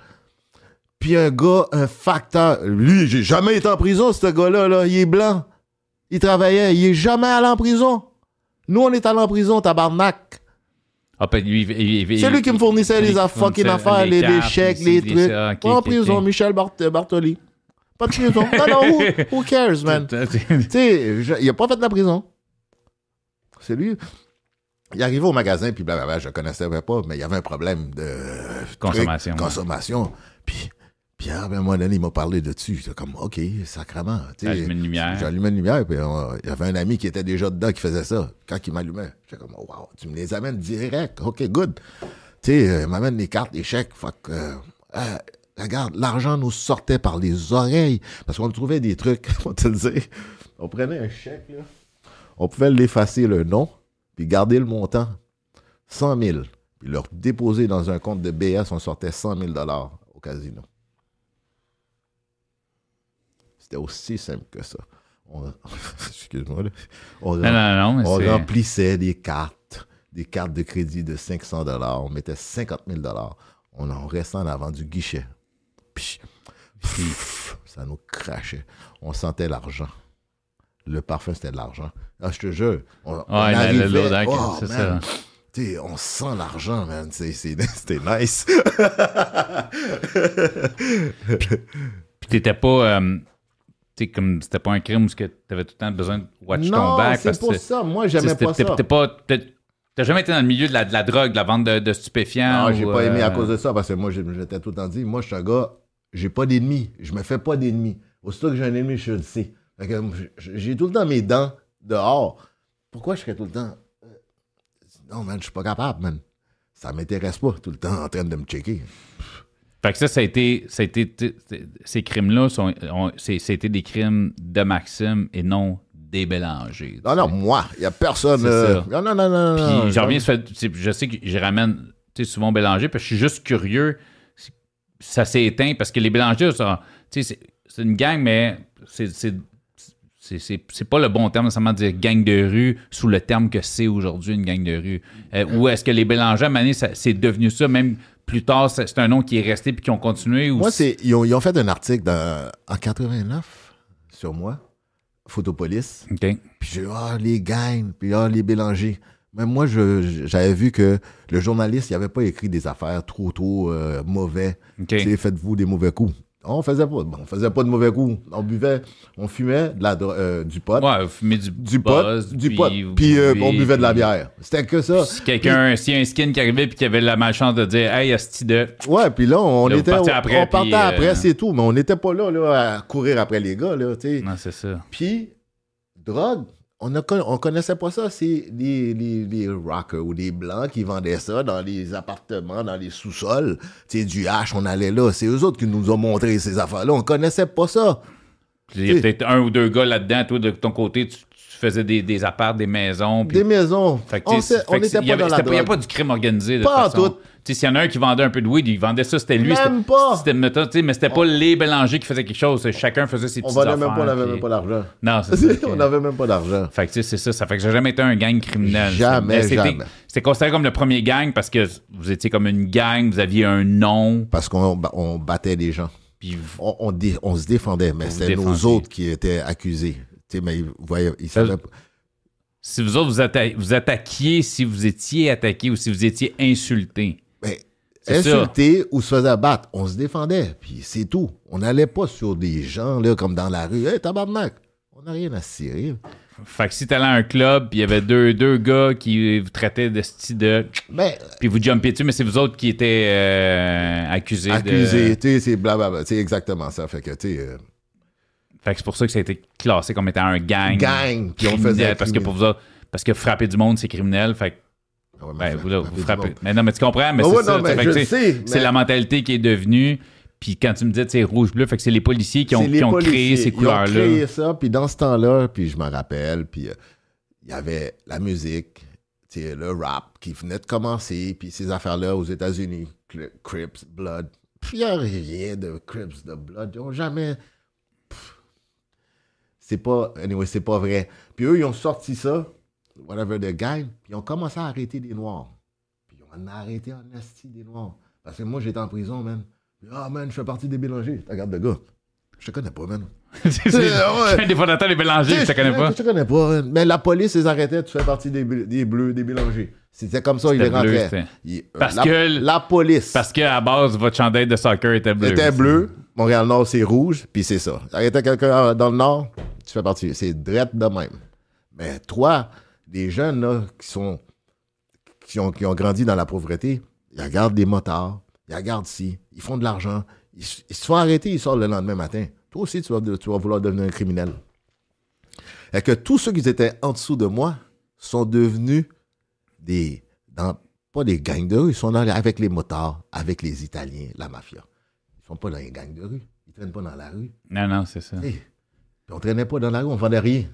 Speaker 2: Puis un gars, un facteur. Lui, j'ai jamais été en prison, ce gars-là, là. Il est blanc. Il travaillait. Il est jamais allé en prison. Nous, on est allé en prison, tabarnak.
Speaker 1: Ah, puis lui, il- il- il-
Speaker 2: C'est lui qui me fournissait les fucking affaires, les, chèques,
Speaker 1: les
Speaker 2: trucs. Pas en prison. Michel Bart- Bartoli. Pas de prison. Non, non, who, cares, man? tu sais, il a pas fait de la prison. C'est lui. Il arrivait au magasin, puis blablabla, je connaissais pas, mais il y avait un problème de
Speaker 1: Consommation,
Speaker 2: consommation. Puis, puis à un moment donné, il m'a parlé de dessus. J'étais comme, OK, sacrement.
Speaker 1: Allumé une lumière.
Speaker 2: Allumé une lumière, puis on- il y avait un ami qui était déjà dedans qui faisait ça. Quand il m'allumait, j'étais comme, oh, wow, tu me les amènes direct. OK, good. Tu sais, euh, il m'amène les cartes, les chèques. Fuck. euh, euh, regarde, l'argent nous sortait par les oreilles. Parce qu'on trouvait des trucs, on te le dire. On prenait un chèque, là. On pouvait l'effacer le nom, puis garder le montant. 100 000. Puis le déposer dans un compte de BS, on sortait 100 000 au casino. C'était aussi simple que ça. On- Excuse-moi. là. On,
Speaker 1: Non, non, non, mais
Speaker 2: on
Speaker 1: c'est-
Speaker 2: remplissait des cartes, des cartes de crédit de 500 On mettait 50 000 On en restait en avant du guichet. Puis, ça nous crachait. On sentait l'argent. Le parfum, c'était de l'argent. Ah, je te jure. On,
Speaker 1: la-
Speaker 2: arrivait, oh,
Speaker 1: c'est
Speaker 2: man.
Speaker 1: ça.
Speaker 2: On sent l'argent, man. C'est- c'est- C'était nice.
Speaker 1: Puis t'étais pas. euh, sais, comme c'était pas un crime où ce que t'avais tout le temps besoin de watch ton
Speaker 2: non,
Speaker 1: back.
Speaker 2: c'est pour ça. Moi,
Speaker 1: tu
Speaker 2: j'aimais pas ça.
Speaker 1: T'es pas. T'as jamais été dans le milieu de la, de la drogue, de la vente de, de stupéfiants.
Speaker 2: Non, j'ai
Speaker 1: ou,
Speaker 2: pas aimé à
Speaker 1: euh,
Speaker 2: cause de ça, parce que moi, j'ai- j'étais tout le temps dit, moi, je suis un gars, j'ai pas d'ennemis. Je me fais pas d'ennemis. Aussitôt que j'ai un ennemi, je le sais. J'ai tout le temps mes dents dehors. Pourquoi je serais tout le temps. euh, Non, man, je suis pas capable, man. Ça m'intéresse pas, tout le temps en train de me checker.
Speaker 1: Fait que ça, ça a été. Ça a été ces crimes-là, c'était des crimes de Maxime et non des Bélanger.
Speaker 2: Non, non, moi, il y a personne. Euh. Non, non, non, non.
Speaker 1: Puis
Speaker 2: non,
Speaker 1: j'en
Speaker 2: non.
Speaker 1: reviens, c'est- je sais que je ramène tu sais, souvent Bélanger, que je suis juste curieux. Ça s'est éteint parce que les Bélangers, ça, tu sais, c'est une gang, mais c'est- c'est pas le bon terme nécessairement de dire gang de rue sous le terme que c'est aujourd'hui une gang de rue. Euh, ou est-ce que les Bélangers, à c'est devenu ça, même plus tard, c'est un nom qui est resté puis qui ont continué? Ou
Speaker 2: Moi, c'est, ils, ont, ils ont fait un article dans- en 89 sur moi, Photopolis. Puis j'ai ah, les gangs, puis ah, les Bélanger. Mais moi, je- j'avais vu que le journaliste, il avait pas écrit des affaires trop, trop euh, mauvais.
Speaker 1: OK.
Speaker 2: Tu sais, faites-vous des mauvais coups. On faisait pas, on faisait pas de mauvais coups. On buvait, on fumait de la, euh, du pot,
Speaker 1: Ouais, fumez du,
Speaker 2: du pot,
Speaker 1: buzz,
Speaker 2: du
Speaker 1: puis
Speaker 2: pot. Puis euh, on buvait de la bière. C'était que ça.
Speaker 1: Si quelqu'un, s'il y a un skin qui arrivait puis qui avait la malchance de dire Hey, asti de.
Speaker 2: Ouais, puis là, on
Speaker 1: Là,
Speaker 2: était, on,
Speaker 1: après,
Speaker 2: on partait
Speaker 1: puis, euh,
Speaker 2: après, c'est tout. Mais on n'était pas là, là, à courir après les gars, là, tu sais.
Speaker 1: Non, c'est ça.
Speaker 2: Puis, drogue, on ne on connaissait pas ça. C'est les, les, les rockers ou les blancs qui vendaient ça dans les appartements, dans les sous-sols. Tu sais, du hash, on allait là. C'est eux autres qui nous ont montré ces affaires-là. On connaissait pas ça.
Speaker 1: Il y a peut-être un ou deux gars là-dedans, toi, de ton côté, tu, tu faisais des, des apparts, des maisons.
Speaker 2: Des maisons.
Speaker 1: Fait que,
Speaker 2: on n'était pas
Speaker 1: avait-
Speaker 2: dans la
Speaker 1: Il n'y a pas du crime organisé. De
Speaker 2: Pas
Speaker 1: toute façon.
Speaker 2: en tout.
Speaker 1: S'il y en a un qui vendait un peu de weed, il vendait ça, c'était lui.
Speaker 2: Même pas.
Speaker 1: c'était- mais c'était pas les Bélangers qui faisaient quelque chose. Chacun faisait ses petites affaires.
Speaker 2: même pas, on n'avait même pas d'argent.
Speaker 1: Non, c'est ça.
Speaker 2: on n'avait même pas d'argent.
Speaker 1: Fait que tu sais, c'est ça. Ça fait que j'ai jamais été un gang criminel.
Speaker 2: Jamais, jamais.
Speaker 1: C'était considéré comme le premier gang parce que vous étiez comme une gang, vous aviez un nom,
Speaker 2: Parce qu'on ba- on battait les gens.
Speaker 1: puis vous-
Speaker 2: On, on dé- on se défendait, mais
Speaker 1: Vous
Speaker 2: c'était nous
Speaker 1: défendiez.
Speaker 2: autres qui étaient accusés. Tu sais, mais ils, voyaient, ils savaient.
Speaker 1: Si vous autres, vous, atta- vous attaquiez, si vous étiez attaqué ou si vous étiez insulté.
Speaker 2: Ben, insulter ou se faisait battre, on se défendait, puis c'est tout. On n'allait pas sur des gens, là, comme dans la rue. Hey, tabarnak! On n'a rien à se tirer.
Speaker 1: Fait que si t'allais à un club, puis il y avait deux, deux gars qui vous traitaient de style de.
Speaker 2: Ben,
Speaker 1: Puis vous jumpiez dessus, mais c'est vous autres qui étaient euh, accusés
Speaker 2: accusé,
Speaker 1: de.
Speaker 2: tu sais, c'est blablabla. C'est exactement ça. Fait que, tu sais, euh,
Speaker 1: Fait que c'est pour ça que ça a été classé comme étant un gang.
Speaker 2: gang, puis on faisait.
Speaker 1: Parce que pour vous autres, parce que frapper du monde, c'est criminel. Fait que,
Speaker 2: ouais, mais
Speaker 1: ben, vous, là, frappez. Mais non, mais tu comprends, mais
Speaker 2: Ah
Speaker 1: c'est ça. la mentalité qui est devenue. Puis quand tu me dis, c'est rouge-bleu, fait que c'est les policiers qui ont, qui ont créé ces
Speaker 2: Ils ont
Speaker 1: couleurs-là.
Speaker 2: créé ça, puis dans ce temps-là, puis je m'en rappelle, puis euh, il y avait la musique, le rap qui venait de commencer, puis ces affaires-là aux États-Unis, Crips, Blood. Puis il n'y a rien de Crips, de Blood. Ils n'ont jamais. C'est pas. Anyway, c'est pas vrai. Puis eux, ils ont sorti ça, whatever the guy, puis ils ont commencé à arrêter des Noirs. Puis on a arrêté en asti des Noirs. Parce que moi, j'étais en prison, man. Ah, man, je fais partie des Bélangers. Regarde le gars. Je te connais pas, man.
Speaker 1: c'est
Speaker 2: ouais.
Speaker 1: des fondateurs des Bélangers, je te connais pas.
Speaker 2: Je te connais pas. man. Mais la police les arrêtait, tu fais partie des, ble- des bleus, des Bélangers. C'était comme ça, ils les
Speaker 1: C'était bleu,
Speaker 2: rentraient.
Speaker 1: c'était-
Speaker 2: Ils- euh,
Speaker 1: Parce
Speaker 2: la,
Speaker 1: que-
Speaker 2: la police
Speaker 1: Parce qu'à la base, votre chandail de soccer était bleu.
Speaker 2: était bleu, Montréal-Nord, c'est rouge, puis c'est ça. Arrêtait quelqu'un euh, dans le Nord, tu fais partie. C'est drette de même. Mais toi, les jeunes là, qui sont qui ont, qui ont grandi dans la pauvreté, ils regardent des motards, ils regardent ci, ils font de l'argent, ils, se font arrêter, ils sortent le lendemain matin. Toi aussi, tu vas, tu vas vouloir devenir un criminel. Et que tous ceux qui étaient en dessous de moi sont devenus des. Dans, pas des gangs de rue, ils sont dans avec les motards, avec les Italiens, la mafia. Ils sont pas dans les gangs de rue. Ils traînent pas dans la rue.
Speaker 1: Non, non, c'est ça.
Speaker 2: Puis on traînait pas dans la rue, on vendait rien.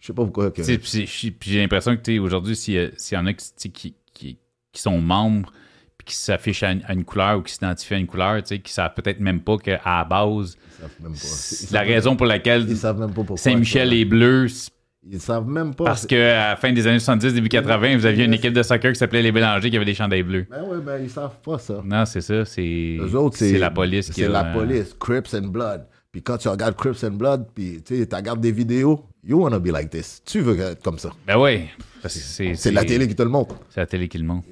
Speaker 2: Je sais pas pourquoi. Que...
Speaker 1: Puis j'ai l'impression que aujourd'hui, s'il s'il y en a qui, qui, qui, qui sont membres puis qui s'affichent à, une- à une couleur ou qui s'identifient à une couleur, qui savent peut-être même pas qu'à la base,
Speaker 2: même pas.
Speaker 1: La raison pour laquelle. Saint-Michel est bleu,
Speaker 2: Ils savent même pas.
Speaker 1: parce qu'à la fin des années 70, début 80, vous aviez une équipe de soccer qui s'appelait les Bélangers qui avait des chandails bleus.
Speaker 2: Ben oui, ben ils savent pas ça.
Speaker 1: Non, c'est ça, c'est la police qui
Speaker 2: C'est la police, Crips and Blood. Puis quand tu regardes Crips and Blood, puis tu regardes des vidéos, you wanna be like this. Tu veux être comme ça.
Speaker 1: Ben oui, c'est
Speaker 2: la télé qui te le montre.
Speaker 1: C'est la télé qui le montre.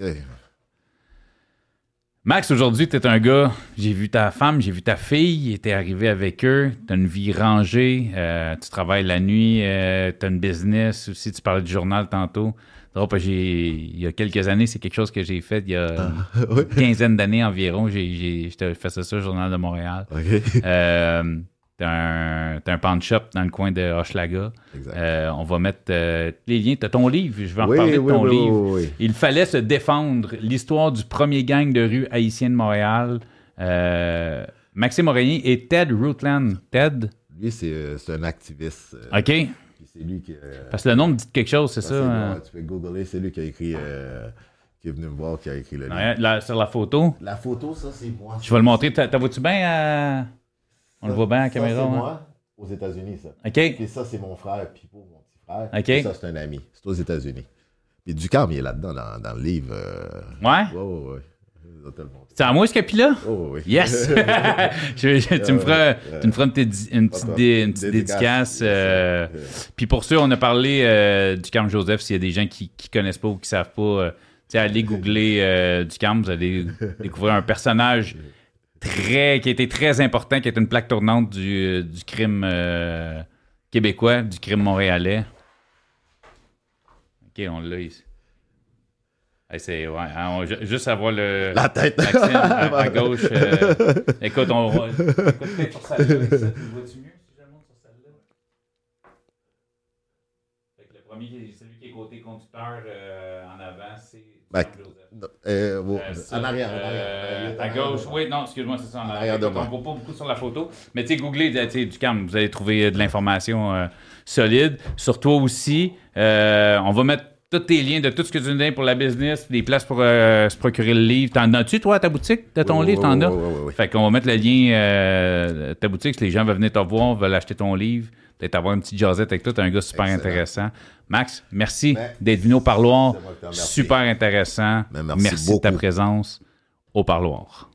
Speaker 1: Max, aujourd'hui, tu es un gars, j'ai vu ta femme, j'ai vu ta fille, tu es arrivé avec eux, tu as une vie rangée, euh, tu travailles la nuit, tu as une business aussi, tu parlais du journal tantôt. Il y a quelques années, c'est quelque chose que j'ai fait il y a
Speaker 2: Oui.
Speaker 1: une quinzaine d'années environ. J'ai, fait ça, ça, au Journal de Montréal. Euh, t'as un, un pawn shop dans le coin de Hochelaga. Euh, on va mettre euh, les liens. T'as ton livre, je vais en
Speaker 2: Oui,
Speaker 1: reparler de ton
Speaker 2: oui,
Speaker 1: livre. Il fallait se défendre. L'histoire du premier gang de rue haïtien de Montréal. Euh, Maxime Aurélien et Ted Rootland. Ted,
Speaker 2: Lui, c'est euh, un activiste.
Speaker 1: OK?
Speaker 2: c'est lui qui.
Speaker 1: Parce que le nom me dit quelque chose, c'est ça? hein?
Speaker 2: Tu peux googler, c'est lui qui a écrit. qui est venu me voir, qui a écrit le livre.
Speaker 1: Ouais, là, sur la photo.
Speaker 2: La photo, ça, c'est moi.
Speaker 1: Je vais le montrer. T'as, vois-tu bien à... On le voit bien à la
Speaker 2: Ça,
Speaker 1: caméra?
Speaker 2: C'est
Speaker 1: hein?
Speaker 2: moi aux États-Unis, ça.
Speaker 1: OK?
Speaker 2: Et ça, c'est mon frère Pipo, mon petit frère.
Speaker 1: OK.
Speaker 2: Et ça, c'est un ami. C'est aux États-Unis. Puis Ducam, il est là-dedans, dans, dans le livre. euh,
Speaker 1: Ouais?
Speaker 2: Ouais, ouais, ouais.
Speaker 1: C'est à moi ce capi-là?
Speaker 2: Oh, oui.
Speaker 1: Yes! Je- je- tu, me feras, tu me feras une petite, une petite, dé- une petite dédicace. euh, Puis pour ceux, on a parlé euh, du camp Joseph. S'il y a des gens qui ne connaissent pas ou qui ne savent pas, euh, allez googler du. Vous allez découvrir un personnage très, qui a été très important, qui est une plaque tournante du, euh, du crime euh, québécois, du crime montréalais. OK, on l'a ici. Hey, c'est, ouais, hein, on- ju- juste avoir le...
Speaker 2: La tête.
Speaker 1: À, à gauche. euh, écoute, on va. Écoute, tu vois-tu mieux celui qui est côté conducteur euh, en avant, c'est
Speaker 2: Ben. Euh, bon,
Speaker 1: Euh, ça,
Speaker 2: en arrière, en
Speaker 1: euh, à gauche, oui, non, excuse-moi, c'est ça, en arrière.
Speaker 2: arrière de
Speaker 1: on ne voit pas beaucoup sur la photo. Mais tu sais, googlez du calme, vous allez trouver euh, de l'information euh, solide. Sur toi aussi, euh, on va mettre tous tes liens de tout ce que tu nous donnes pour la business, des places pour euh, se procurer le livre. T'en as-tu, toi, à ta boutique, de ton
Speaker 2: Oui,
Speaker 1: livre?
Speaker 2: oui,
Speaker 1: T'en
Speaker 2: oui,
Speaker 1: as?
Speaker 2: oui, oui, oui.
Speaker 1: Fait qu'on va mettre le lien euh, de ta boutique si les gens veulent venir te voir, veulent acheter ton livre, peut-être avoir une petite jasette avec toi. T'es un gars super
Speaker 2: Excellent.
Speaker 1: intéressant. Max, merci
Speaker 2: Ben,
Speaker 1: d'être venu au parloir. Super intéressant.
Speaker 2: Ben, merci
Speaker 1: de ta présence au parloir.